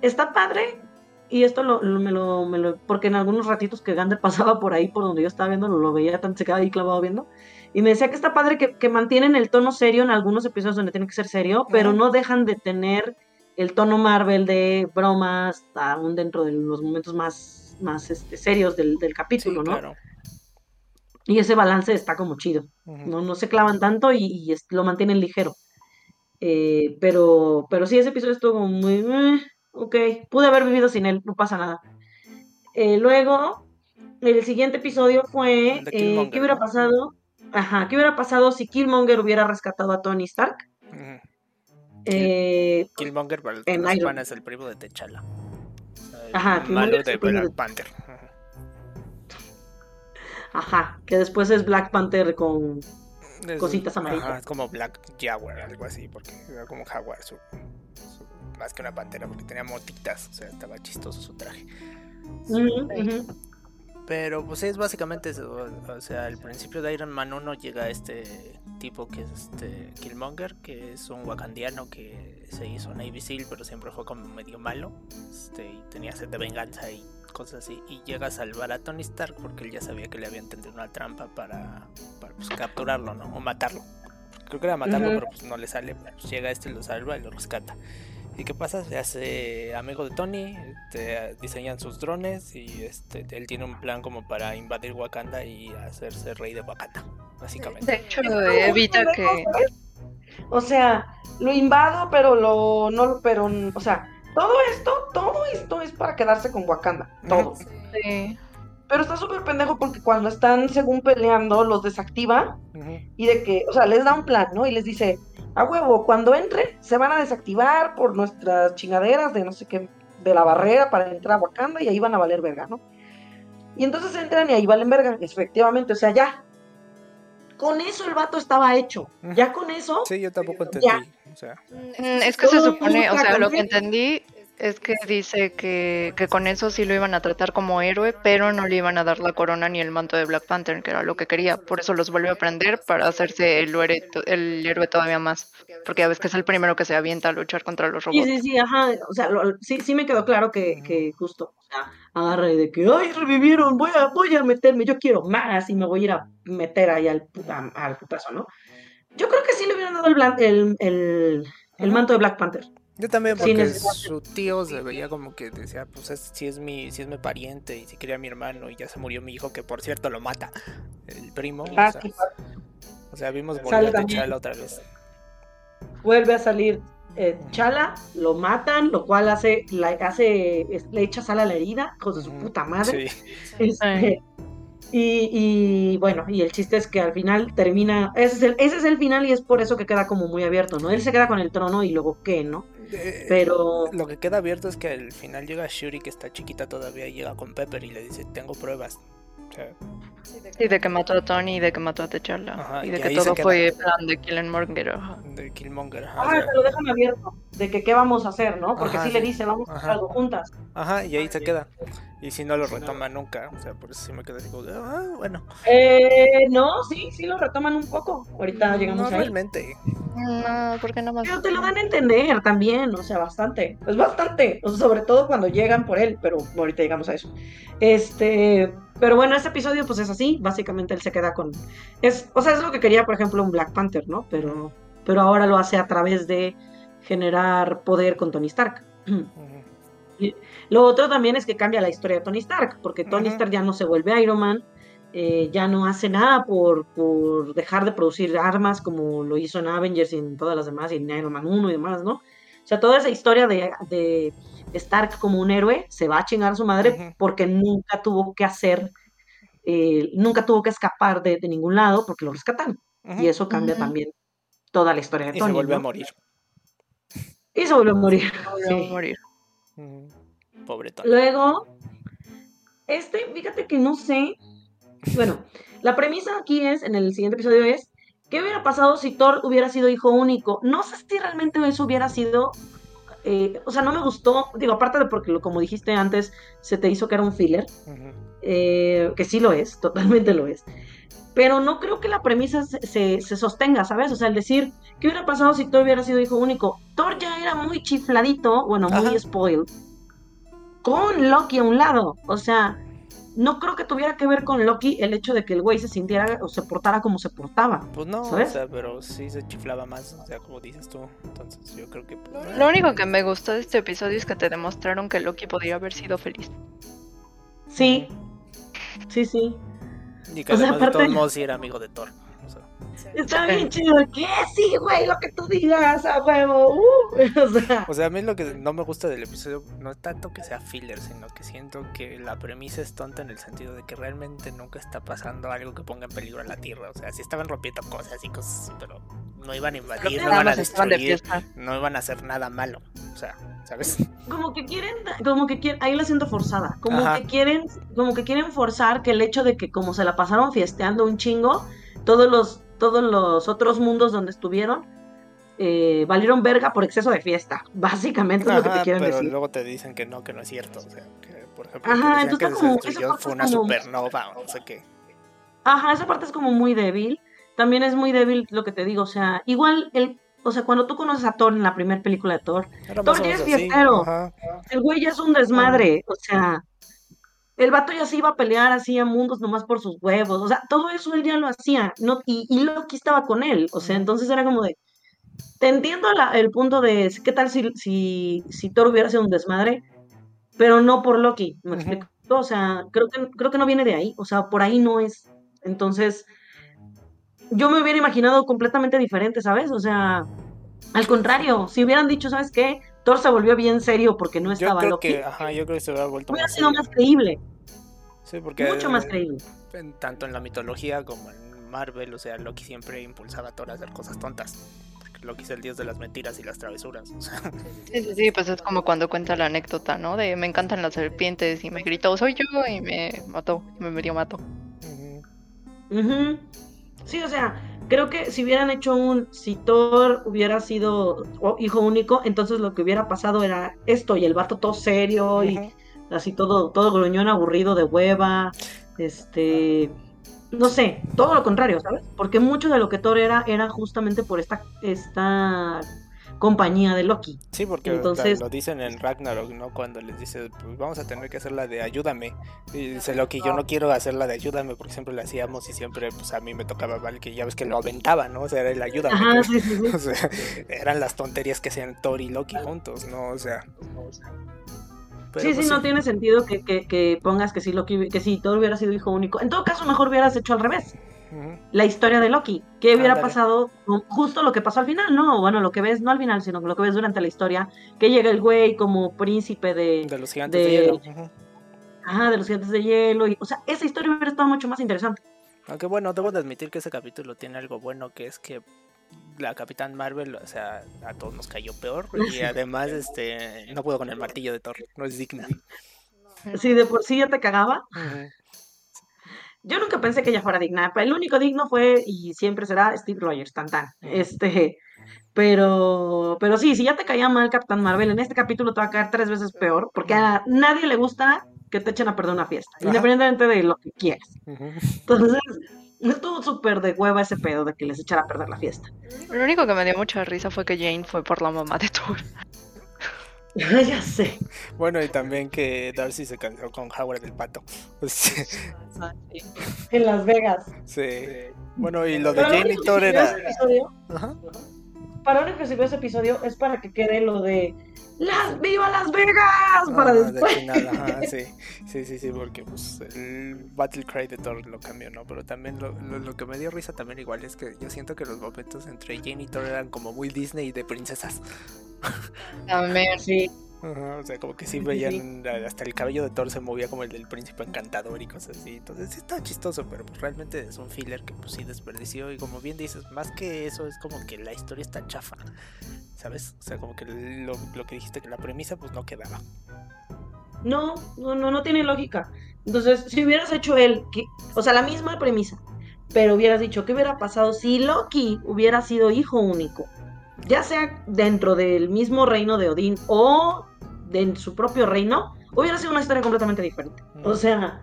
está padre. Y esto lo, lo- me, lo, me lo- porque en algunos ratitos que Gander *laughs* pasaba por ahí, por donde yo estaba viendo, lo veía, tan, se quedaba ahí clavado viendo. Y me decía que está padre que, que mantienen el tono serio en algunos episodios donde tiene que ser serio, pero no dejan de tener el tono Marvel de bromas, aún dentro de los momentos más, más este, serios del, del Sí, capítulo, ¿no? claro. Y ese balance está como chido no, no se clavan tanto y, y es- lo mantienen ligero. Eh, pero, pero sí, ese episodio estuvo como muy... eh, ok, pude haber vivido sin él, no pasa nada. Eh, luego, el siguiente episodio fue... Eh, ¿Qué hubiera pasado? Ajá, ¿qué hubiera pasado si Killmonger hubiera rescatado a Tony Stark? Ujú. Eh, Killmonger, para el que en Iron es el primo de T'Challa. Ajá, malo de Black de- Panther. Ajá, que después es Black Panther con... Es- Cositas amarillas. Ajá, es como Black Jaguar, algo así, porque era como jaguar, su, su- más que una pantera, porque tenía motitas, o sea, estaba chistoso su traje. Ujú, ujú. Pero pues es básicamente eso, o sea, al principio de Iron Man 1 llega este tipo que es este Killmonger, que es un wakandiano que se hizo Navy Seal, pero siempre fue como medio malo, este, y tenía sed de venganza y cosas así, y llega a salvar a Tony Stark porque él ya sabía que le habían tendido una trampa para, para pues, capturarlo, ¿no? O matarlo. Creo que era matarlo, pero pues no le sale, pues, llega este, lo salva y lo rescata. ¿Y qué pasa? Se hace amigo de Tony, este, diseñan sus drones y este, él tiene un plan como para invadir Wakanda y hacerse rey de Wakanda, básicamente. De hecho, evita que. O sea, lo invado, pero lo no, pero, o sea, todo esto, todo esto es para quedarse con Wakanda, todo. Sí. Pero está súper pendejo porque cuando están según peleando los desactiva y de que, o sea, les da un plan, ¿no? Y les dice, a huevo, cuando entren se van a desactivar por nuestras chingaderas de no sé qué, de la barrera para entrar a Wakanda y ahí van a valer verga, ¿no? Y entonces entran y ahí valen verga, efectivamente, o sea, ya. Con eso el vato estaba hecho. Ya con eso, Sí, yo tampoco entendí. Ya. O sea, Mm, Es que se supone, o sea, lo que entendí es que dice que, que con eso sí lo iban a tratar como héroe, pero no le iban a dar la corona ni el manto de Black Panther, que era lo que quería. Por eso los vuelve a prender para hacerse el el héroe todavía más. Porque ya ves que es el primero que se avienta a luchar contra los Sí, robots. sí, sí, ajá. O sea, lo- sí, sí me quedó claro que, que justo, o sea, agarra de que, ay, revivieron, voy a, voy a meterme, yo quiero más y me voy a ir a meter ahí al, puta- al putazo, ¿no? Yo creo que sí le hubieran dado el, el, el, el manto de Black Panther. Yo también Sí, porque su tío se veía como que decía, pues es, si es mi, si es mi pariente y si quería a mi hermano y ya se murió mi hijo, que por cierto lo mata el primo. Ah, o, sea, sí, o sea, vimos volver a. T'Challa otra vez. Vuelve a salir eh, Chala, lo matan, lo cual hace, la, hace, le echa sal a la herida, hijos de su puta madre. Sí. *laughs* Este, y, y, bueno, y el chiste es que al final termina, ese es, el, ese es el final y es por eso que queda como muy abierto, ¿no? Él se queda con el trono y luego qué, ¿no? Pero Lo que queda abierto es que al final llega Shuri, que está chiquita todavía, y llega con Pepper y le dice, tengo pruebas. Y de que mató a Tony y de que mató a T'Challa. Ajá, y y de que todo queda. fue plan de Killenmonger. ajá. de Killmonger. Ajá, ah, te lo dejan abierto, de que qué vamos a hacer, ¿no? Porque Ajá, sí le sí. dice, vamos a hacer algo juntas. ajá, y ahí se queda. Y si no lo retoma nunca, o sea, por eso sí me quedé así como, de, ah, bueno. Eh, no, sí, sí lo retoman un poco. Ahorita llegamos no ahí. realmente. No, porque nada más. Pero te lo dan a entender también, o sea, bastante. Es bastante. O sea, sobre todo cuando llegan por él, pero ahorita llegamos a eso. Este. Pero bueno, este episodio, pues es así. Básicamente él se queda con. Es, o sea, es lo que quería, por ejemplo, un Black Panther, ¿no? Pero, pero ahora lo hace a través de generar poder con Tony Stark. Y Lo otro también es que cambia la historia de Tony Stark, porque Tony. Stark ya no se vuelve Iron Man, eh, ya no hace nada por, por dejar de producir armas como lo hizo en Avengers y en todas las demás, y en Iron Man 1 y demás, ¿no? O sea, toda esa historia de, de Stark como un héroe se va a chingar a su madre porque nunca tuvo que hacer, eh, nunca tuvo que escapar de, de ningún lado porque lo rescataron. Ujú. Y eso cambia también toda la historia de Y Tony. se vuelve a morir. Y se vuelve a morir. Volvió a Sí. morir. Pobre Tony. Luego, este, fíjate que no sé. Bueno, la premisa aquí es, en el siguiente episodio es, ¿qué hubiera pasado si Thor hubiera sido hijo único? No sé si realmente eso hubiera sido, eh, o sea, no me gustó, digo, aparte de porque, como dijiste antes, se te hizo que era un filler, Ujú. eh, que sí lo es, *laughs* totalmente lo es. Pero no creo que la premisa se, se- se sostenga, ¿sabes? O sea, el decir, ¿qué hubiera pasado si Thor hubiera sido hijo único? Thor ya era muy chifladito, bueno, muy Ajá. spoiled, con Loki a un lado. O sea, no creo que tuviera que ver con Loki el hecho de que el güey se sintiera o se portara como se portaba. Pues no, ¿Sabes? o sea, pero sí se chiflaba más, o sea, como dices tú. Entonces yo creo que... pues, Lo único que me gustó de este episodio es que te demostraron que Loki podría haber sido feliz. Sí, sí, sí. Y que o sea, además de aparte- todos modos sí era amigo de Thor. Está bien chido. ¿Qué? Sí, güey, lo que tú digas, a huevo. uh, *laughs* o sea, O sea, a mí lo que no me gusta del episodio no es tanto que sea filler, sino que siento que la premisa es tonta en el sentido de que realmente nunca está pasando algo que ponga en peligro a la Tierra. O sea, sí estaban rompiendo cosas y cosas así, pero no iban a invadir, no iban a de destruir, no iban a hacer nada malo. O sea, ¿sabes? como que quieren, como que quieren, ahí la siento forzada, como Ajá. que quieren, como que quieren forzar que el hecho de que como se la pasaron fiesteando un chingo, todos los, todos los otros mundos donde estuvieron eh, valieron verga por exceso de fiesta, *laughs* básicamente es lo que te quieren pero decir. luego te dicen que no, que no es cierto. O sea, que por ejemplo, Ajá, que que se como- fue una como- supernova o no sé qué. Ajá, esa parte es como muy débil. También es muy débil lo que te digo, o sea, igual el, o sea, cuando tú conoces a Thor en la primera película de Thor, Thor ya es fiestero. el güey ya es un desmadre, o sea, el vato ya se iba a pelear así a mundos nomás por sus huevos, o sea, todo eso él ya lo hacía, no, y, y Loki estaba con él, o sea, entonces era como de, te entiendo la- el punto de, ¿qué tal si, si, si Thor hubiera sido un desmadre? Pero no por Loki, ¿me explico? O sea, creo que, creo que no viene de ahí, o sea, por ahí no es, entonces, yo me hubiera imaginado completamente diferente, ¿sabes? O sea, al contrario, si hubieran dicho, ¿sabes qué? Thor se volvió bien serio porque no Yo estaba creo Loki. que, ajá, yo creo que se hubiera vuelto Hubiera más sido serio. más creíble, Sí, porque mucho más creíble. en- tanto en la mitología como en Marvel, o sea, Loki siempre impulsaba a Thor a hacer cosas tontas. Porque Loki es el dios de las mentiras y las travesuras. O sea, Sí, sí, sí, pues es como cuando cuenta la anécdota, ¿no? De me encantan las serpientes y me gritó, soy yo, y me mató, y me medio mató. ujú. Ujú. Sí, o sea, creo que si hubieran hecho un, si Thor hubiera sido hijo único, entonces lo que hubiera pasado era esto, y el vato todo serio, y así todo, todo gruñón aburrido de hueva, este, no sé, todo lo contrario, ¿sabes? Porque mucho de lo que Thor era, era justamente por esta, esta compañía de Loki. Sí, porque Entonces- lo dicen en Ragnarok, ¿no? Cuando les dice, pues vamos a tener que hacer la de ayúdame. Y dice Loki, yo no quiero hacer la de ayúdame porque siempre la hacíamos y siempre, pues a mí me tocaba mal que ya ves que lo aventaba, ¿no? O sea, era el ayúdame. Ajá, sí, sí, sí. *laughs* O sea, eran las tonterías que hacían Thor y Loki juntos, ¿no? O sea. pero sí, pues sí, no tiene sentido que, que, que pongas que si Loki, que si Thor hubiera sido hijo único. En todo caso, mejor hubieras hecho al revés. La historia de Loki. ¿Qué hubiera pasado? Justo lo que pasó al final, ¿no? Bueno, lo que ves, no al final, sino lo que ves durante la historia. Que llega el güey como príncipe de, De los gigantes de, de- hielo. ajá, de los gigantes de hielo. Y, o sea, esa historia hubiera estado mucho más interesante. Aunque bueno, debo de admitir que ese capítulo tiene algo bueno, que es que la Capitán Marvel, o sea, a todos nos cayó peor. Y *laughs* además, este, no puedo con el martillo de Thor, no es digna. Si de por sí ya te cagaba. Ujú. Yo nunca pensé que ella fuera digna. El único digno fue y siempre será Steve Rogers, tan tan. Este, pero, pero sí, si ya te caía mal Capitán Marvel, en este capítulo te va a caer tres veces peor, porque a nadie le gusta que te echen a perder una fiesta, Ajá. independientemente de lo que quieras. Entonces, Estuvo súper de hueva ese pedo de que les echara a perder la fiesta. Lo único que me dio mucha risa fue que Jane fue por la mamá de Thor. *laughs* ya sé. Bueno, y también que Darcy se casó con Howard el pato. *laughs* En Las Vegas. sí. Bueno, y lo de Jane Thor era. Ajá. Para único que sirvió ese episodio es para que quede lo de ¡Las ¡Viva Las Vegas! Para Ah, después. de final, ajá, *laughs* sí. Sí, sí, sí, porque pues el Battle Cry de Thor lo cambió, ¿no? Pero también lo, lo, lo que me dio risa también igual es que yo siento que los momentos entre Jane y Thor eran como muy Disney de princesas. También. Sí. Ajá, o sea, como que sí *laughs* veían hasta el cabello de Thor se movía como el del príncipe encantador y cosas así. Entonces sí está chistoso, pero pues realmente es un filler que pues sí desperdició y como bien dices, más que eso es como que la historia está chafa. ¿Sabes? O sea, como que lo, lo que dijiste que la premisa pues no quedaba. No, no, no, no tiene lógica. Entonces, si hubieras hecho él, que, o sea, la misma premisa, pero hubieras dicho, ¿qué hubiera pasado si Loki hubiera sido hijo único? Ya sea dentro del mismo reino de Odín o de su propio reino, hubiera sido una historia completamente diferente. O sea,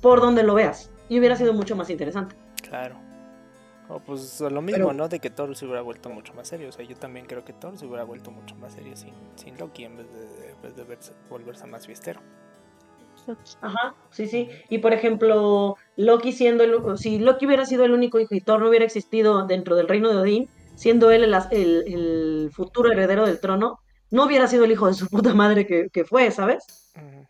por donde lo veas, y hubiera sido mucho más interesante. Claro. O pues lo mismo, Pero- ¿no? De que Thor se hubiera vuelto mucho más serio. O sea, yo también creo que Thor se hubiera vuelto mucho más serio sin, sin Loki en vez de, en vez de verse- volverse más fiestero. Ajá, sí, sí. Y por ejemplo, Loki siendo el, si Loki hubiera sido el único hijo y Thor no hubiera existido dentro del reino de Odín, siendo él el, as- el- el futuro heredero del trono, no hubiera sido el hijo de su *laughs* puta madre que, que fue, ¿sabes?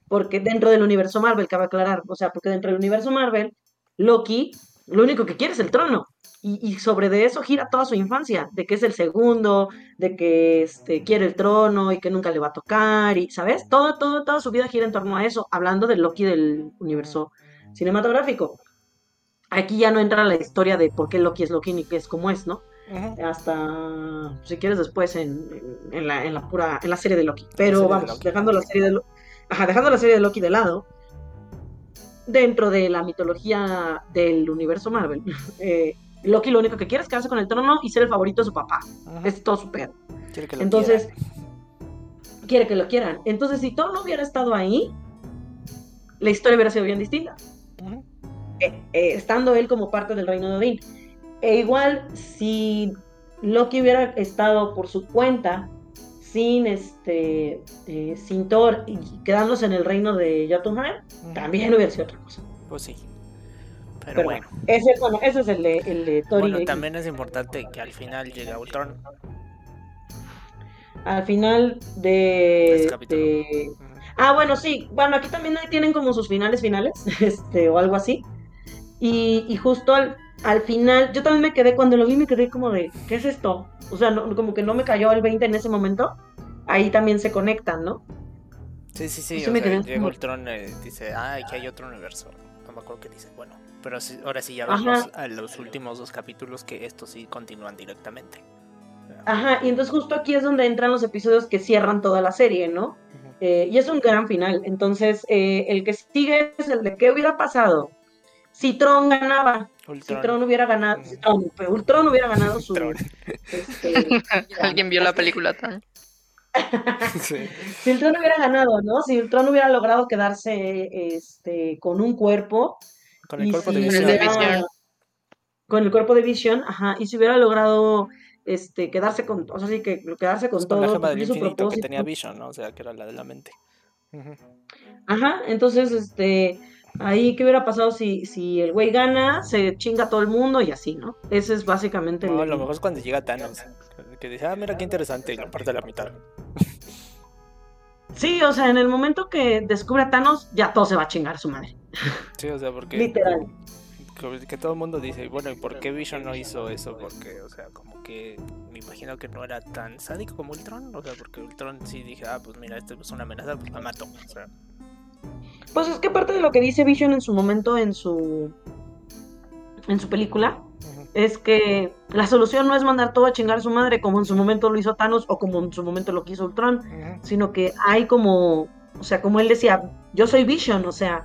Porque dentro del universo Marvel, cabe aclarar, o sea, porque dentro del universo Marvel, Loki lo único que quiere es el trono. Y, y sobre de eso gira toda su infancia, de que es el segundo, de que este, quiere el trono y que nunca le va a tocar, y ¿sabes? Todo, todo, toda su vida gira en torno a eso, hablando del Loki del universo cinematográfico. Aquí ya no entra la historia de por qué Loki es Loki ni qué es como es, ¿no? Hasta, si quieres, después en, en- en la, en la pura, en la serie de Loki. Pero de vamos, Loki. dejando la serie de Lo- Ajá, dejando la serie de Loki de lado, dentro de la mitología del universo Marvel, *laughs* eh, Loki lo único que quiere es quedarse con el trono y ser el favorito de su papá. Es todo su pedo. Quiere que lo Entonces, quieran. quiere que lo quieran. Entonces, si Thor no hubiera estado ahí, la historia hubiera sido bien distinta. Eh, eh, estando él como parte del reino de Odín. E igual, si Loki hubiera estado por su cuenta, sin este, eh, sin Thor y quedándose en el reino de Jotunheim, también hubiera sido otra cosa. Pues sí. Pero, Pero bueno. Ese, bueno, ese es el de, el de Thor Bueno, también es importante que al final llegue Ultron. al final de, de-. Ah, bueno, sí. Bueno, aquí también tienen como sus finales finales, *laughs* este, o algo así. Y, y justo al, al final, yo también me quedé, cuando lo vi me quedé como de, ¿qué es esto? O sea, no- como que no me cayó el 20 en ese momento. Ahí también se conectan, ¿no? Sí, sí, sí. Sí o sea, llega Ultron, eh, dice, ah, aquí hay otro universo. No me acuerdo qué dice. Bueno, pero sí- ahora sí ya Ajá. vemos a los últimos dos capítulos que estos sí continúan directamente. Ajá, y entonces justo aquí es donde entran los episodios que cierran toda la serie, ¿no? Eh, y es un gran final. Entonces, eh, el que sigue es el de qué hubiera pasado si Tron ganaba. Si Ultron. Tron hubiera ganado, si Tron, Ultron hubiera ganado su... Este, *laughs* ¿Alguien vio la película tan? *laughs* Sí. si Ultron hubiera ganado, ¿no? Si Ultron hubiera logrado quedarse este, con un cuerpo. Con el cuerpo si de Visión. Con el cuerpo de Vision, ajá. Y si hubiera logrado este, quedarse con, o sea, sí que quedarse con con todo, la gema del infinito que tenía Vision, ¿no? O sea, que era la de la mente. Ajá, entonces, este, ahí, ¿qué hubiera pasado si, si el güey gana, se chinga a todo el mundo y así, ¿no? Ese es básicamente No, a el... lo mejor es cuando llega Thanos. Que dice, ah, mira qué interesante, y lo parte a la mitad. Sí, o sea, en el momento que descubre a Thanos, ya todo se va a chingar a su madre. Sí, o sea, porque. Literal. Que, que todo el mundo dice, bueno, ¿y por qué Vision no hizo eso? Porque, o sea, como que me imagino que no era tan sádico como Ultron. O sea, porque Ultron sí dije, ah, pues mira, este es una amenaza, pues la mato. O sea, Pues es que parte de lo que dice Vision en su momento en su en su película es que la solución no es mandar todo a chingar a su madre como en su momento lo hizo Thanos o como en su momento lo quiso Ultron, sino que hay como, o sea, como él decía, yo soy Vision, o sea,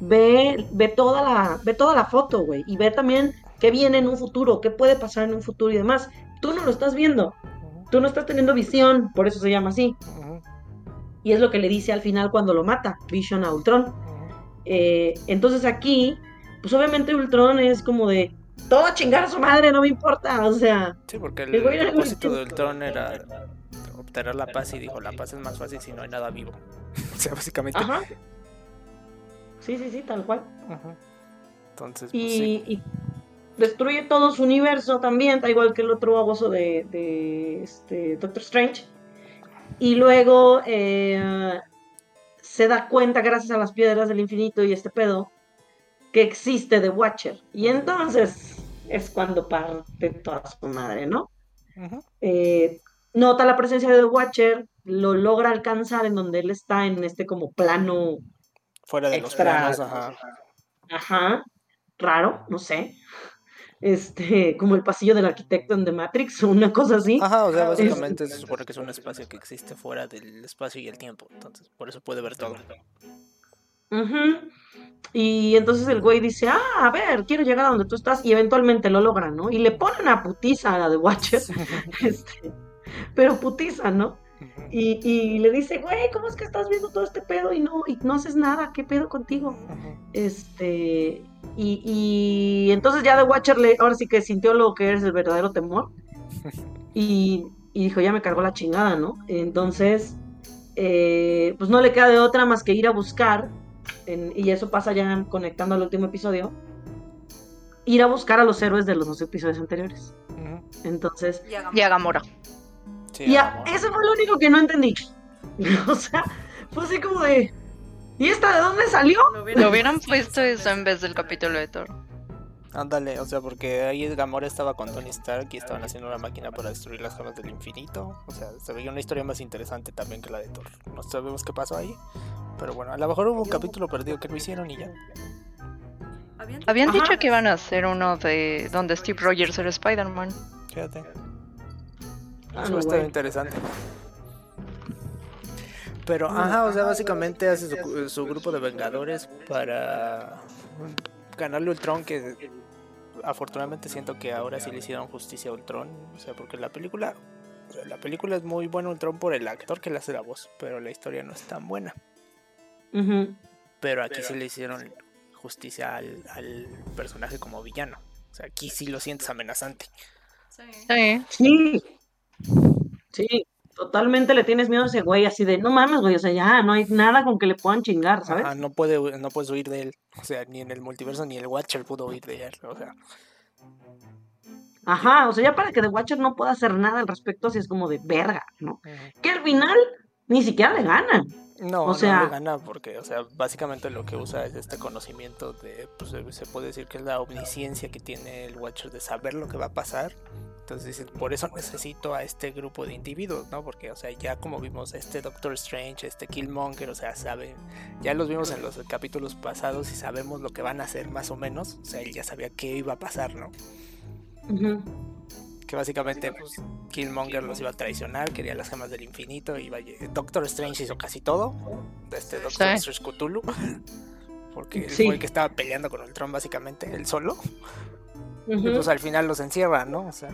ve ve toda la ve toda la foto, güey, y ve también qué viene en un futuro, qué puede pasar en un futuro y demás. Tú no lo estás viendo, tú no estás teniendo visión, por eso se llama así. Y es lo que le dice al final cuando lo mata Vision a Ultron. Eh, entonces aquí, pues obviamente Ultron es como de, todo a chingar a su madre, no me importa, o sea. Sí, porque el, propósito del distinto. Tron era obtener la paz y dijo, la paz es más fácil si no hay nada vivo. *laughs* o sea, básicamente. Ajá. Sí, sí, sí, tal cual. Ajá. Entonces, pues, Y, sí. y destruye todo su universo también, da igual que el otro baboso de, de este, Doctor Strange. Y luego eh, se da cuenta, gracias a las piedras del infinito y este pedo, que existe The Watcher. Y entonces es cuando parte toda su madre, ¿no? Eh, nota la presencia de The Watcher, lo logra alcanzar en donde él está en este como plano, Fuera de extra- los planos, ajá. ajá, raro, no sé, este, como el pasillo del arquitecto en The Matrix o una cosa así. Ajá, o sea, Es- básicamente se supone que es un espacio que existe fuera del espacio y el tiempo. Entonces, por eso puede ver todo. Ujú. Y entonces el güey dice, ah, a ver, quiero llegar a donde tú estás, y eventualmente lo logra, ¿no? Y le pone una putiza a la The Watcher, *laughs* este, pero putiza, ¿no? Y, y le dice, güey, ¿cómo es que estás viendo todo este pedo y no, y no haces nada? ¿Qué pedo contigo? Este, y, y entonces ya The Watcher le, ahora sí que sintió lo que es el verdadero temor. *laughs* Y, y dijo, ya me cargó la chingada, ¿no? Entonces, eh, pues no le queda de otra más que ir a buscar, en- y eso pasa ya conectando al último episodio, ir a buscar a los héroes de los dos episodios anteriores. Entonces, Y a Gamora. Sí, y a- eso fue lo único que no entendí. *laughs* o sea, fue así como de, ¿y esta de dónde salió? Lo Lo hubieran puesto eso en vez del capítulo de Thor. Ándale, o sea, porque ahí Gamora estaba con Tony Stark y estaban haciendo una máquina para destruir las gemas del infinito. O sea, se veía una historia más interesante también que la de Thor. No sabemos qué pasó ahí. Pero bueno, a lo mejor hubo un capítulo perdido que no hicieron y ya. Habían Ajá. dicho que iban a hacer uno de donde Steve Rogers era Spider-Man. Fíjate. Ah, Eso está güey. interesante. Pero, ajá, o sea, básicamente hace su, su grupo de Vengadores para ganarle Ultron, que afortunadamente siento que ahora sí le hicieron justicia a Ultron. O sea, porque la película, la película es muy buena Ultron por el actor que le hace la voz, pero la historia no es tan buena. Ujú. Pero aquí sí le hicieron justicia al, al personaje como villano. O sea, aquí sí lo sientes amenazante. Sí. Sí. Sí. Totalmente le tienes miedo a ese güey, así de, no mames, güey, o sea, ya, no hay nada con que le puedan chingar, ¿sabes? Ajá, no, puede, no puedes huir de él. O sea, ni en el multiverso ni el Watcher pudo huir de él. O sea, Ajá, o sea, ya para que The Watcher no pueda hacer nada al respecto, así es como de verga, ¿no? Que al final ni siquiera le ganan. No, O sea- no le gana porque, o sea, básicamente lo que usa es este conocimiento de, pues se puede decir que es la omnisciencia que tiene el Watcher de saber lo que va a pasar. Entonces por eso necesito a este grupo de individuos, ¿no? Porque, o sea, ya como vimos este Doctor Strange, este Killmonger, o sea, saben, ya los vimos en los capítulos pasados y sabemos lo que van a hacer más o menos. O sea, él ya sabía qué iba a pasar, ¿no? Que básicamente pues, Killmonger los iba a traicionar, quería las gemas del infinito, lle- Doctor Strange hizo casi todo, este Doctor Sí. Strange Cthulhu, *laughs* porque él Sí. fue el que estaba peleando con Ultron básicamente, él solo, y pues al final los encierra, ¿no? O sea,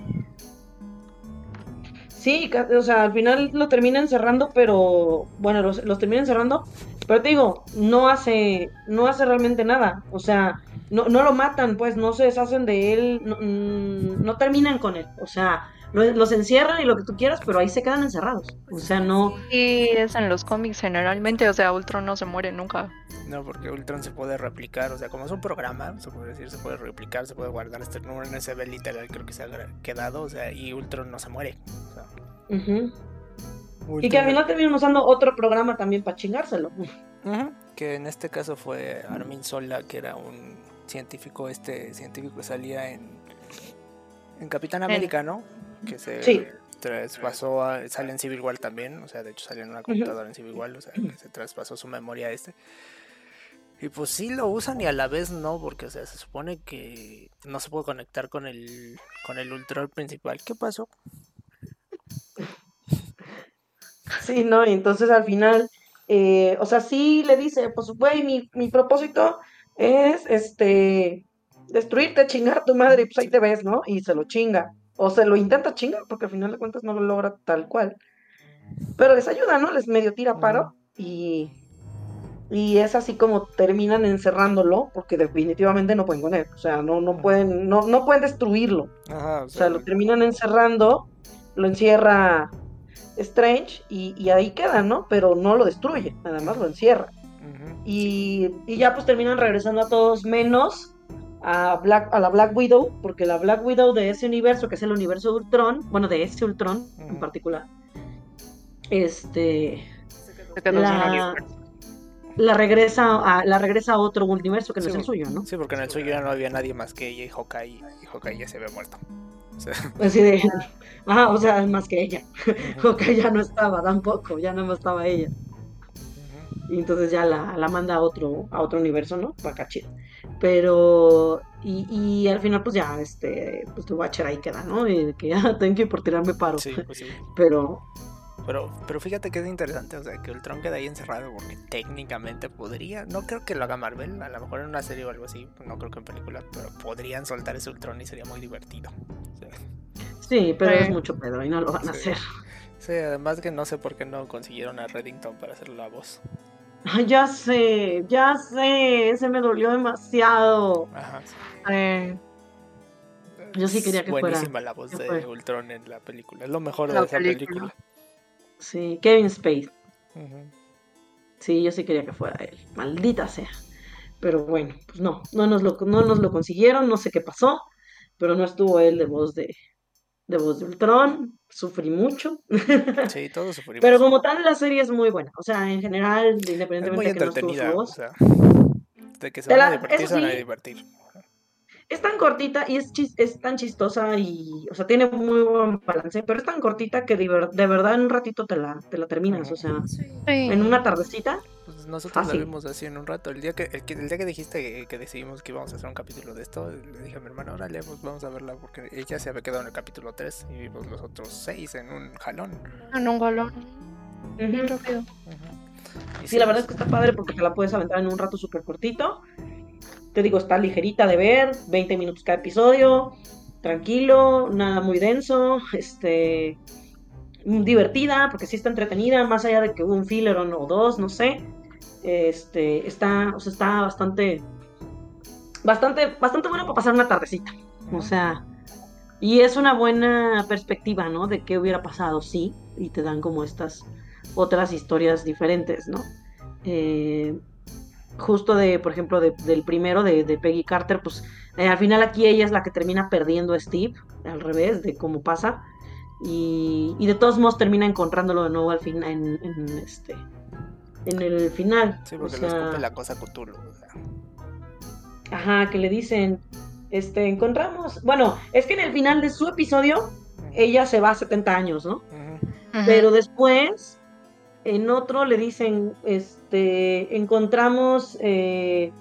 Sí, o sea, al final lo termina encerrando, pero bueno, los, los termina encerrando, pero te digo, no hace, no hace realmente nada, o sea, no, no lo matan, pues, no se deshacen de él, no, mm, no terminan con él, o sea, lo- los encierran y lo que tú quieras, pero ahí se quedan encerrados, o sea, no, Y es en los cómics generalmente, o sea, Ultron no se muere nunca. no, porque Ultron se puede replicar, o sea, como es un programa, se puede decir, se puede replicar, se puede guardar este número en USB literal, creo que se ha quedado, o sea, y Ultron no se muere. O sea, ujú. y que al final terminan usando otro programa también para chingárselo. Que en este caso fue Armin Sola, que era un científico, este científico que salía en, en Capitán América, ¿no? Que se Sí. traspasó, a, sale en Civil War también, o sea, de hecho salió en una computadora en Civil War, o sea, que se traspasó su memoria a este. Y pues sí lo usan y a la vez no, porque o sea, se supone que no se puede conectar con el con el Ultron principal. ¿Qué pasó? Sí, ¿no? Entonces al final, eh, o sea, sí le dice, pues, güey, mi, mi propósito es, este, destruirte, chingar a tu madre, y pues ahí te ves, ¿no? Y se lo chinga. O se lo intenta chingar, porque al final de cuentas no lo logra tal cual. Pero les ayuda, ¿no? Les medio tira paro y, Y es así como terminan encerrándolo, porque definitivamente no pueden con él. O sea, no, no pueden, no, no pueden destruirlo. Ajá, O sea, lo terminan encerrando, lo encierra Strange y, y ahí queda, ¿no? Pero no lo destruye, nada más lo encierra. Y, y ya pues terminan regresando a todos menos a, Black, a la Black Widow, porque la Black Widow de ese universo, que es el universo de Ultron, bueno, de ese Ultron en particular, este, Se quedó sin la, la regresa a, la regresa a otro universo que no Sí, es el suyo, ¿no? Sí, porque en el suyo ya no había nadie más que ella y Hawkeye, y Hawkeye ya se había muerto. O sea, *laughs* Así de, ajá, o sea, más que ella. Ok, *laughs* ya no estaba tampoco, ya no estaba ella. Y entonces ya la, la manda a otro, a otro universo, ¿no? Para acá chido. Pero, y, y al final, pues ya, este, pues tu Watcher ahí queda, ¿no? Y de que, *laughs* ah, thank you por tirarme paro. Sí, pues sí. Pero, Pero, pero fíjate que es interesante, o sea, que Ultron queda ahí encerrado porque técnicamente podría, no creo que lo haga Marvel, a lo mejor en una serie o algo así, no creo que en película, pero podrían soltar ese Ultron y sería muy divertido. Sí, pero Sí. es mucho pedo y no lo van a hacer. sí, además que no sé por qué no consiguieron a Reddington para hacer la voz. Ay, ya sé, ya sé, ese me dolió demasiado. Ajá. sí. Eh, Yo sí quería que fuera- Buenísima la voz de fuera. Ultron en la película, es lo mejor de esa película. película. Sí, Kevin Spade. Ujú. Sí, yo sí quería que fuera él. Maldita sea. Pero bueno, pues no, no nos lo, no nos lo consiguieron, no sé qué pasó, pero no estuvo él de voz de, de voz de Ultron. Sufrí mucho. *laughs* Sí, todos sufrimos. Pero como tal, la serie es muy buena. O sea, en general, es muy independientemente de que no estuvo o voz. sea, de que se van a divertir, eso se van a sí. divertir. Es tan cortita y es, chis- es tan chistosa y, o sea, tiene muy buen balance, pero es tan cortita que de, de verdad en un ratito te la, te la terminas. O sea, sí. en una tardecita. Nosotros Fácil. la vimos así en un rato. El día que, el, que- el día que dijiste que, que decidimos que íbamos a hacer un capítulo de esto, le dije a mi hermana, órale, pues vamos a verla, porque ella se había quedado en el capítulo 3 y vimos los otros 6 en un jalón. En un Ujú. rápido. Sí, la verdad es que está padre porque te la puedes aventar en un rato súper cortito. Te digo, está ligerita de ver, 20 minutos cada episodio, tranquilo, nada muy denso, este, divertida, porque sí está entretenida, más allá de que hubo un filler o no- o dos, no sé. Este, está, o sea, está bastante, bastante, bastante bueno para pasar una tardecita. O sea, y es una buena perspectiva, ¿no? De qué hubiera pasado, sí, y te dan como estas otras historias diferentes, ¿no? Eh, justo de, por ejemplo, de- del primero de, Peggy Carter, pues eh, al final aquí ella es la que termina perdiendo a Steve, al revés de cómo pasa, y, y de todos modos termina encontrándolo de nuevo al final, en, en este, en el final. Sí, o porque sea, lo escupe la cosa Cthulhu. o sea. Ajá, que le dicen, este, encontramos, bueno, es que en el final de su episodio ella se va a 70 años, ¿no? Ujú. Pero después, en otro le dicen, este, encontramos, eh,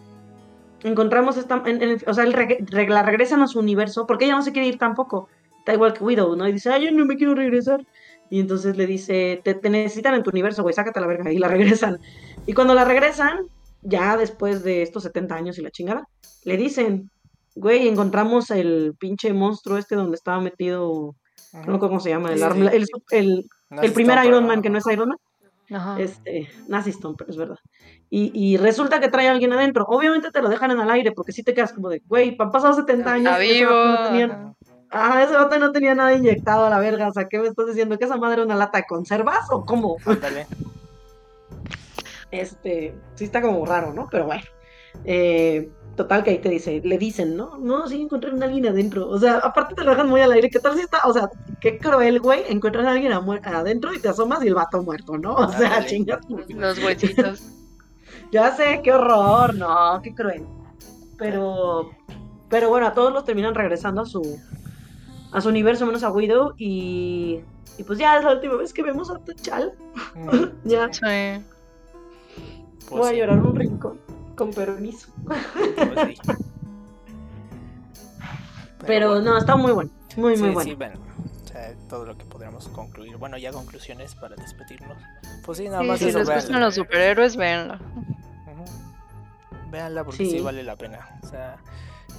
encontramos esta, en- en el- o sea, el reg- la regresan a su universo, porque ella no se quiere ir tampoco, está igual que Widow, ¿no? Y dice, ay, yo no me quiero regresar. Y entonces le dice, te, te necesitan en tu universo, güey, sácate a la verga, y la *laughs* regresan. Y cuando la regresan, ya después de estos 70 años y la chingada, le dicen, güey, encontramos el pinche monstruo este donde estaba metido, no me acuerdo cómo se llama, el, Sí, el, el, No primer Stomper, Iron Man que no es Iron Man, Ajá. este, Nazi Stomper, es verdad. Y, y resulta que trae a alguien adentro. Obviamente te lo dejan en el aire porque si te quedas como de, güey, han pasado 70 años. Está vivo. no ajá. Ah, ese vato no tenía nada inyectado a la verga. O sea, ¿qué me estás diciendo? ¿Que esa madre era una lata de conservas o cómo? Ándale. *laughs* Este, sí está como raro, ¿no? Pero bueno. Eh, total que ahí te dice, le dicen, ¿no? No, sí encontraron a alguien adentro. O sea, aparte te lo dejan muy al aire. ¿Qué tal si está? O sea, qué cruel, güey. Encuentran a alguien adentro y te asomas y el vato muerto, ¿no? O sea, Ándale. chingas. Los huesitos. *laughs* Ya sé, qué horror, no, qué cruel. Pero, pero bueno, a todos los terminan regresando a su, a su universo, menos a Widow. Y, y pues ya es la última vez que vemos a T'Challa. Ujú. *laughs* Ya, Sí. Pues voy a llorar un rincón, con permiso. pues sí. *laughs* Pero bueno. no, está muy bueno, muy, muy bueno. sí, bueno. O sea, todo lo que podríamos concluir. Bueno, ya conclusiones para despedirnos. Pues sí, nada Sí, más si eso, les gustan los superhéroes, véanla. Ujú. Véanla porque sí. Sí. vale la pena. O sea,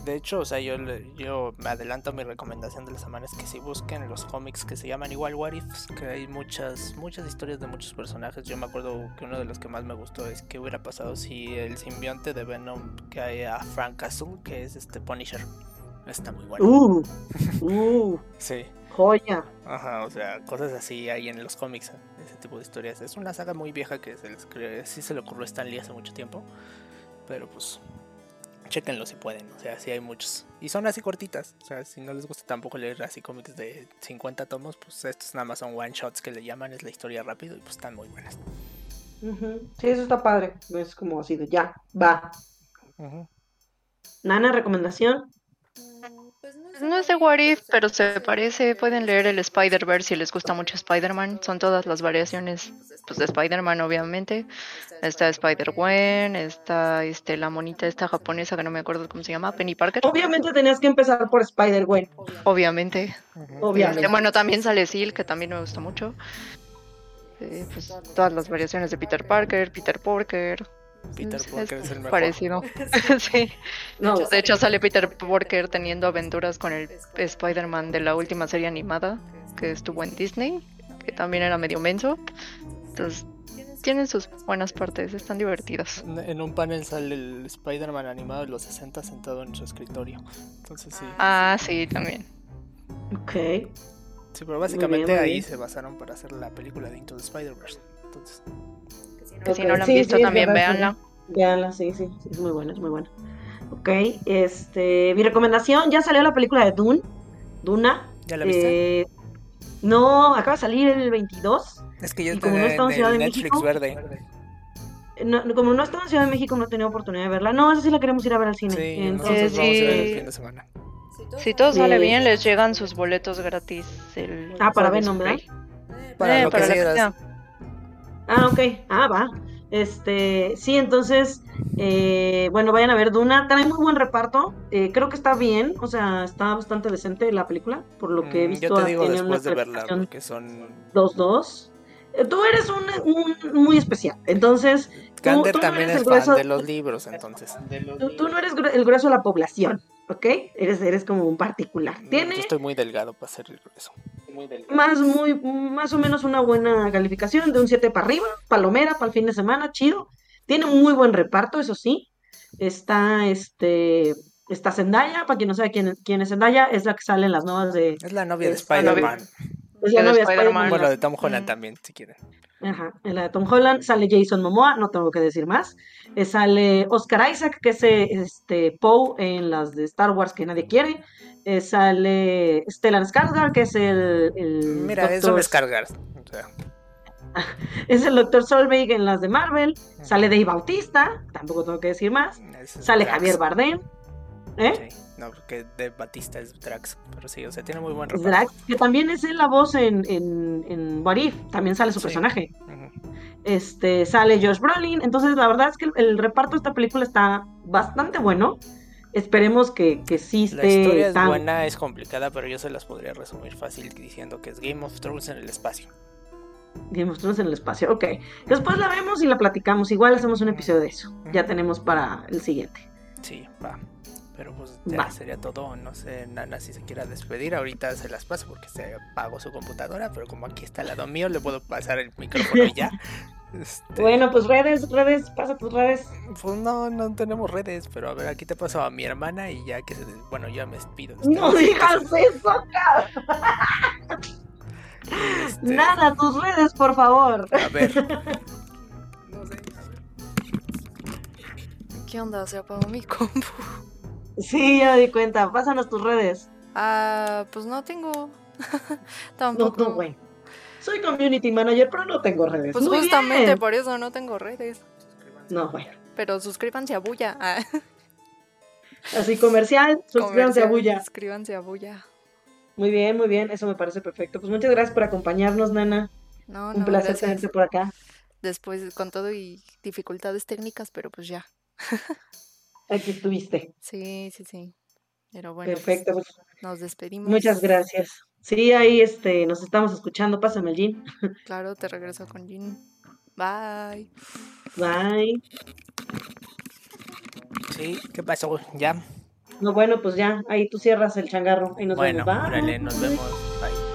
De hecho, o sea, yo, yo me adelanto mi recomendación de la semana es que si busquen los cómics que se llaman igual What Ifs, que hay muchas, muchas historias de muchos personajes. Yo me acuerdo que uno de los que más me gustó es qué hubiera pasado si el simbionte de Venom cae a Frank Castle, que es este Punisher. Está muy bueno. Uh, uh, *laughs* Sí. joya. Ajá, o sea, cosas así hay en los cómics, ¿eh? ese tipo de historias. Es una saga muy vieja que se les sí se le ocurrió a Stan Lee hace mucho tiempo, pero pues chequenlo si pueden, o sea, sí hay muchos. Y son así cortitas, o sea, si no les gusta tampoco leer así cómics de 50 tomos, pues estos nada más son one shots que le llaman, es la historia rápido y pues están muy buenas. Sí, eso está padre. Es como así de ya, va. Nana, recomendación. Pues No es de What If, pero se parece. Pueden leer el Spider-Verse si les gusta mucho Spider-Man. Son todas las variaciones pues, de Spider-Man, obviamente. Está Spider-Gwen, está este, la monita esta japonesa que no me acuerdo cómo se llama, Penny Parker. Obviamente tenías que empezar por Spider-Gwen. Obviamente. Obviamente. Este, bueno, también sale Seal, que también me gusta mucho. Eh, pues todas las variaciones de Peter Parker, Peter Porker. Peter Parker es es el mejor. Parecido. *laughs* *laughs* sí. No, De hecho, sale Peter Porker teniendo aventuras con el Spider-Man de la última serie animada que estuvo en Disney, que también era medio menso. Entonces, tienen sus buenas partes, están divertidas. En- un panel sale el Spider-Man animado de los 60 sentado en su escritorio. Entonces sí. Ah, sí, también. ok. Sí, pero básicamente muy ahí bien. se basaron para hacer la película de Into the Spider-Verse. Entonces, Que si no la han sí, visto, sí, también verdad, sí. véanla. Véanla, sí, sí, sí, es muy buena, es muy buena. Ok, este, mi recomendación, ya salió la película de Dune, Duna. ¿ya la viste? Eh, no, acaba de salir el 22. es que ya y como no en estaba en Ciudad de Netflix México, verde. No, no, como no estaba en Ciudad de México, no he tenido oportunidad de verla. No, esa sí la queremos ir a ver al cine. Sí, Entonces, vamos a ir el sí. fin de semana. Si todo sale Sí. bien, les llegan sus boletos gratis. El Ah, para Venom, ahí. Para Eh, lo que para que sea. Ah, ok. Ah, va. Este, sí, entonces, eh, bueno, vayan a ver Duna. Trae muy buen reparto. Eh, creo que está bien, o sea, está bastante decente la película, por lo que he Mm, visto. Yo te digo después de verla, porque son... 2-2. Eh, Tú eres un, un muy especial, entonces Gander tú no también eres es el grueso- fan de los libros, entonces. tú, tú no eres el grueso de la población, ¿ok? Eres, eres como un particular. Mm, Tiene Yo estoy muy delgado para hacer eso. más, muy, más o menos una buena calificación, de un 7 para arriba, palomera para el fin de semana, chido. Tiene muy buen reparto, eso sí. Está este está Zendaya, para quien no sabe quién, quién es Zendaya, es la que sale en las nuevas de Es la novia de Spider-Man. Es la de novia de Spider-Man. Bueno, de Tom Holland Mm. también, si quieren. Ajá, en la de Tom Holland sale Jason Momoa, no tengo que decir más. Eh, sale Oscar Isaac, que es eh, este Poe en las de Star Wars que nadie quiere. Eh, sale Stellan Skarsgård, que es el, el Mira, es doctor- un descargar. O sea, *laughs* es el Dr. Solveig en las de Marvel. Sale Dave Bautista, tampoco tengo que decir más. es Sale. Javier Bardem, ¿eh? Sí, no, porque de Batista es Drax. Pero sí, o sea, tiene muy buen reparto. Drax, que también es la voz en, en, en What If, también sale su Sí. personaje. Este, sale Josh Brolin, entonces la verdad es que el, el reparto de esta película está bastante bueno. Esperemos que, que sí La esté historia es tan- buena, es complicada, pero yo se las podría resumir fácil diciendo que es Game of Thrones en el espacio. Game of Thrones en el espacio. Ok, después la vemos y la platicamos. Igual hacemos un episodio de eso. Ya tenemos para el siguiente. Sí, va. Pero pues ya sería todo. No sé, Nana, si se quiera despedir. Ahorita se las paso porque se apagó su computadora. Pero como aquí está al lado mío, le puedo pasar el micrófono y ya. *laughs* Este, Bueno, pues redes, redes, pasa tus redes. Pues no, no tenemos redes. Pero a ver, aquí te paso a mi hermana y ya que se. Bueno, ya me despido. de No digas *laughs* eso, cara. Este, Nada, tus redes, por favor. A ver. No *laughs* sé. ¿Qué onda? Se apagó mi compu. Sí, ya me di cuenta. Pásanos tus redes. Ah, pues no tengo. *laughs* Tampoco. no, güey. Soy community manager, pero no tengo redes. Pues Muy justamente bien. por eso no tengo redes. No, bueno. Pero suscríbanse a Bulla. Ah, Así comercial, *laughs* suscríbanse a Bulla. Suscríbanse a Bulla. Muy bien, muy bien. Eso me parece perfecto. Pues muchas gracias por acompañarnos, Nana. No, Un no, placer gracias. tenerte por acá. Después con todo y dificultades técnicas, pero pues ya. *laughs* Aquí estuviste. Sí, sí, sí. Pero bueno, pues, Perfecto. pues, nos despedimos. muchas gracias. Sí, ahí este, nos estamos escuchando. Pásame el jean. *laughs* Claro, te regreso con Jean. Bye. Bye. Sí, ¿qué pasó? Ya. No, bueno, pues ya, ahí tú cierras el changarro. Ahí nos bueno, vemos. Bye. órale, nos vemos.